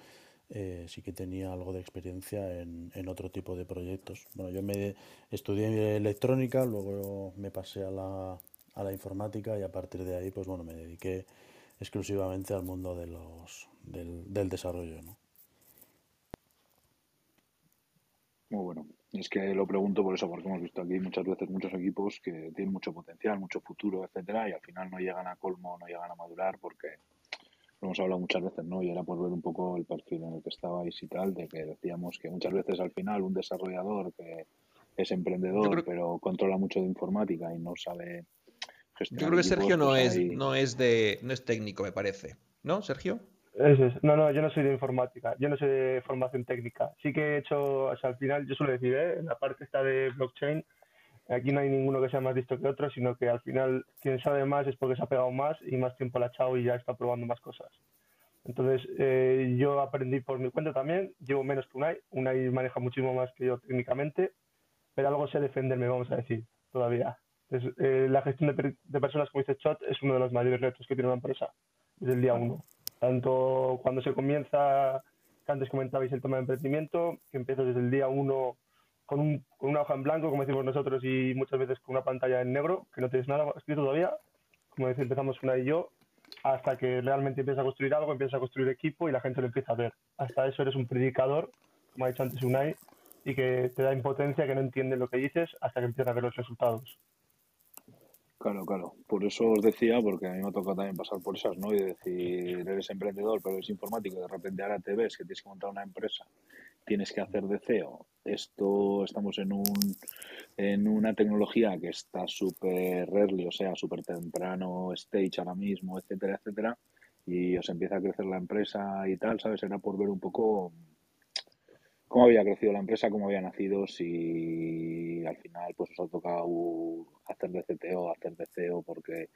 eh, sí que tenía algo de experiencia en, en, otro tipo de proyectos. Bueno, yo me estudié electrónica, luego me pasé a la, a la informática y a partir de ahí, pues bueno, me dediqué exclusivamente al mundo de los, del, del desarrollo. ¿no? Muy bueno. Es que lo pregunto por eso, porque hemos visto aquí muchas veces muchos equipos que tienen mucho potencial, mucho futuro, etcétera, y al final no llegan a colmo, no llegan a madurar porque lo hemos hablado muchas veces, ¿no? Y era por ver un poco el perfil en el que estabais y tal, de que decíamos que muchas veces al final un desarrollador que es emprendedor, creo... pero controla mucho de informática y no sabe gestionar. Yo creo que Sergio no pues es, ahí... no es de, no es técnico, me parece. ¿No, Sergio? Eso es. No, no, yo no soy de informática, yo no soy de formación técnica. Sí que he hecho, o sea, al final, yo suelo decir, ¿eh? en la parte esta de blockchain, aquí no hay ninguno que sea más listo que otro, sino que al final quien sabe más es porque se ha pegado más y más tiempo le ha echado y ya está probando más cosas. Entonces, eh, yo aprendí por mi cuenta también, llevo menos que Unai, Unai maneja muchísimo más que yo técnicamente, pero algo sé defenderme, vamos a decir, todavía. Entonces, eh, la gestión de, de, personas, como dice Chot, es uno de los mayores retos que tiene una empresa desde el día uno tanto cuando se comienza, que antes comentabais el tema de emprendimiento, que empieza desde el día uno con, un, con, una hoja en blanco, como decimos nosotros, y muchas veces con una pantalla en negro, que no tienes nada escrito todavía, como decía, empezamos una y yo, hasta que realmente empiezas a construir algo, empiezas a construir equipo y la gente lo empieza a ver. Hasta eso eres un predicador, como ha dicho antes Unai, y que te da impotencia, que no entiende lo que dices, hasta que empiezas a ver los resultados. Claro, claro. Por eso os decía, porque a mí me ha tocado también pasar por esas, ¿no? Y decir, eres emprendedor, pero eres informático, de repente ahora te ves que tienes que montar una empresa, tienes que hacer de CEO. Esto, estamos en un en una tecnología que está súper early, o sea, súper temprano stage ahora mismo, etcétera, etcétera, y os empieza a crecer la empresa y tal, ¿sabes? Era por ver un poco cómo había crecido la empresa, cómo había nacido, si al final pues os ha tocado hacer de CTO, hacer de CEO porque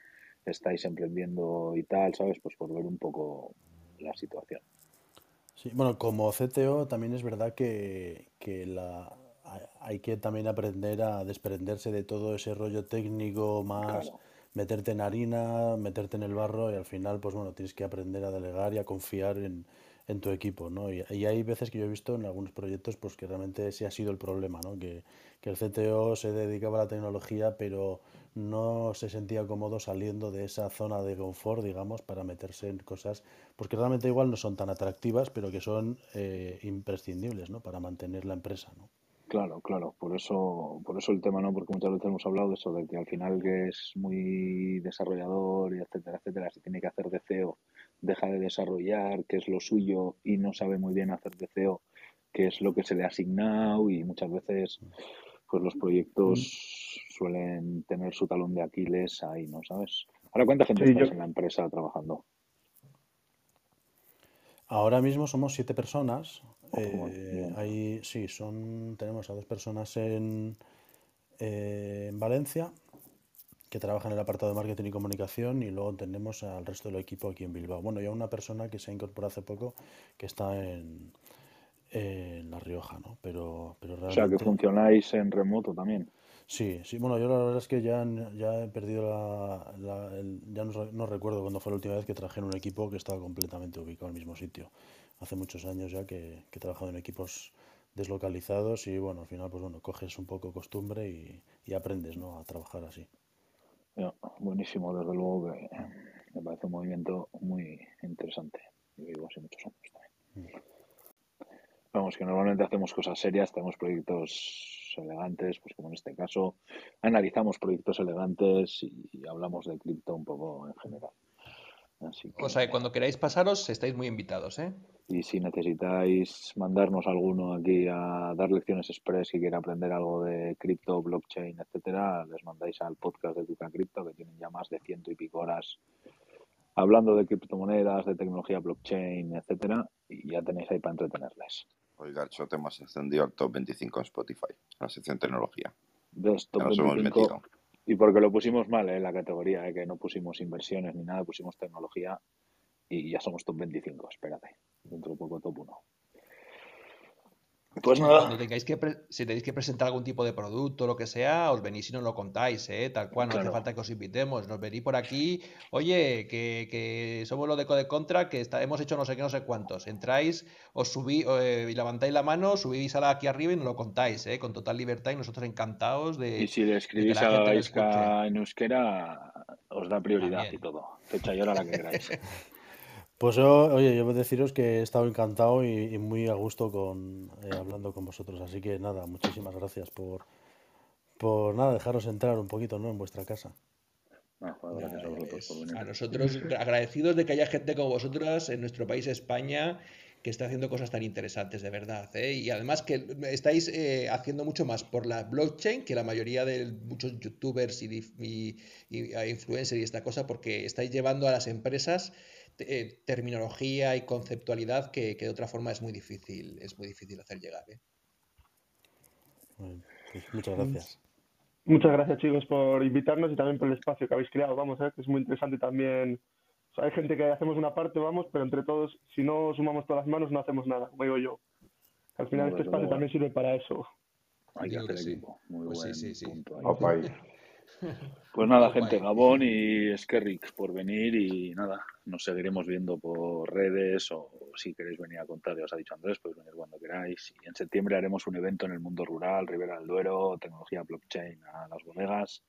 estáis emprendiendo y tal, ¿sabes? Pues por ver un poco la situación. Sí, bueno, como CTO también es verdad que, que la, hay que también aprender a desprenderse de todo ese rollo técnico más... Claro. meterte en harina, meterte en el barro y al final, pues bueno, tienes que aprender a delegar y a confiar en, en tu equipo, ¿no? Y, y, hay veces que yo he visto en algunos proyectos pues que realmente ese ha sido el problema, ¿no? Que, que, el CTO se dedicaba a la tecnología pero no se sentía cómodo saliendo de esa zona de confort, digamos, para meterse en cosas pues que realmente igual no son tan atractivas pero que son eh, imprescindibles, ¿no? Para mantener la empresa, ¿no? Claro, claro, por eso, por eso el tema, ¿no? Porque muchas veces hemos hablado de eso, de que al final que es muy desarrollador y etcétera, etcétera, se tiene que hacer de CEO deja de desarrollar, qué es lo suyo y no sabe muy bien hacer de CEO qué es lo que se le ha asignado y muchas veces pues los proyectos suelen tener su talón de Aquiles ahí, ¿no sabes? Ahora, ¿cuánta gente sí, estás yo... en la empresa trabajando? Ahora mismo somos siete personas. Oh, eh, ahí sí, son tenemos a dos personas en, eh, en Valencia que trabaja en el apartado de marketing y comunicación y luego tenemos al resto del equipo aquí en Bilbao. Bueno, ya una persona que se ha incorporado hace poco que está en, en La Rioja, ¿no? Pero, pero realmente... O sea, que funcionáis en remoto también. Sí, sí, bueno, yo la verdad es que ya, ya he perdido la... la el, ya no, no, recuerdo cuándo fue la última vez que trabajé en un equipo que estaba completamente ubicado en el mismo sitio. Hace muchos años ya que, que he trabajado en equipos deslocalizados y bueno, al final pues bueno, coges un poco costumbre y, y aprendes, ¿no? A trabajar así. No, buenísimo, desde luego que me parece un movimiento muy interesante. Yo vivo hace muchos años también. Mm. Vamos, que normalmente hacemos cosas serias, tenemos proyectos elegantes, pues como en este caso, analizamos proyectos elegantes y hablamos de cripto un poco en general. Así que, o sea, cuando queráis pasaros, estáis muy invitados, ¿eh? Y si necesitáis mandarnos alguno aquí a dar lecciones express y quiere aprender algo de cripto, blockchain, etcétera, les mandáis al podcast de Tuca Cripto, que tienen ya más de ciento y pico horas hablando de criptomonedas, de tecnología blockchain, etcétera, y ya tenéis ahí para entretenerles. Oiga, el te hemos ascendido al top 25 en Spotify, la sección tecnología. De top ya nos 25, hemos metido. Y porque lo pusimos mal en ¿eh? la categoría, ¿eh? que no pusimos inversiones ni nada, pusimos tecnología y ya somos top 25, espérate, dentro de poco top 1. Pues nada. Cuando tengáis que si tenéis que presentar algún tipo de producto o lo que sea, os venís y nos lo contáis, ¿eh? Tal cual, no hace falta que os invitemos. Nos venís por aquí, oye, que, somos los de Code Contra, que hemos hecho no sé qué, no sé cuántos. Entráis, os subís eh, y levantáis la mano, subís a la aquí arriba y nos lo contáis, ¿eh? Con total libertad y nosotros encantados de. Y si le escribís a la en euskera, os da prioridad y todo. Fecha y hora la que queráis. Pues yo, oye, yo voy a deciros que he estado encantado y, muy a gusto con eh, hablando con vosotros. Así que nada, muchísimas gracias por, por nada, dejaros entrar un poquito ¿no? en vuestra casa. a, nosotros agradecidos de que haya gente como vosotras en nuestro país España que está haciendo cosas tan interesantes de verdad ¿eh? y además que estáis eh, haciendo mucho más por la blockchain que la mayoría de muchos youtubers y, y, y influencers y esta cosa porque estáis llevando a las empresas eh, terminología y conceptualidad que, de otra forma es muy difícil, es muy difícil hacer llegar. ¿eh? Pues muchas gracias. Muchas gracias chicos por invitarnos y también por el espacio que habéis creado, vamos, ¿eh? que es muy interesante también. hay gente que hacemos una parte, vamos, pero entre todos, si no sumamos todas las manos, no hacemos nada, como digo yo. Al final este espacio también sirve para eso. Hay que hacer equipo. Muy pues buen sí, sí, punto. Pues nada, gente, Gabón y Skerrick por venir y nada, nos seguiremos viendo por redes o si queréis venir a contar, ya os ha dicho Andrés, podéis venir cuando queráis. Y en septiembre haremos un evento en el mundo rural, Rivera del Duero, tecnología blockchain a las bodegas.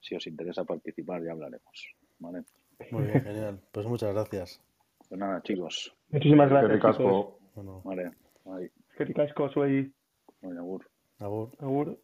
Si os interesa participar, ya hablaremos. ¿vale? Muy bien, genial. Pues muchas gracias. Pues nada, chicos. Muchísimas gracias. Bueno. Vale, Que ricasco, soy. Bueno, agur. Agur. Agur.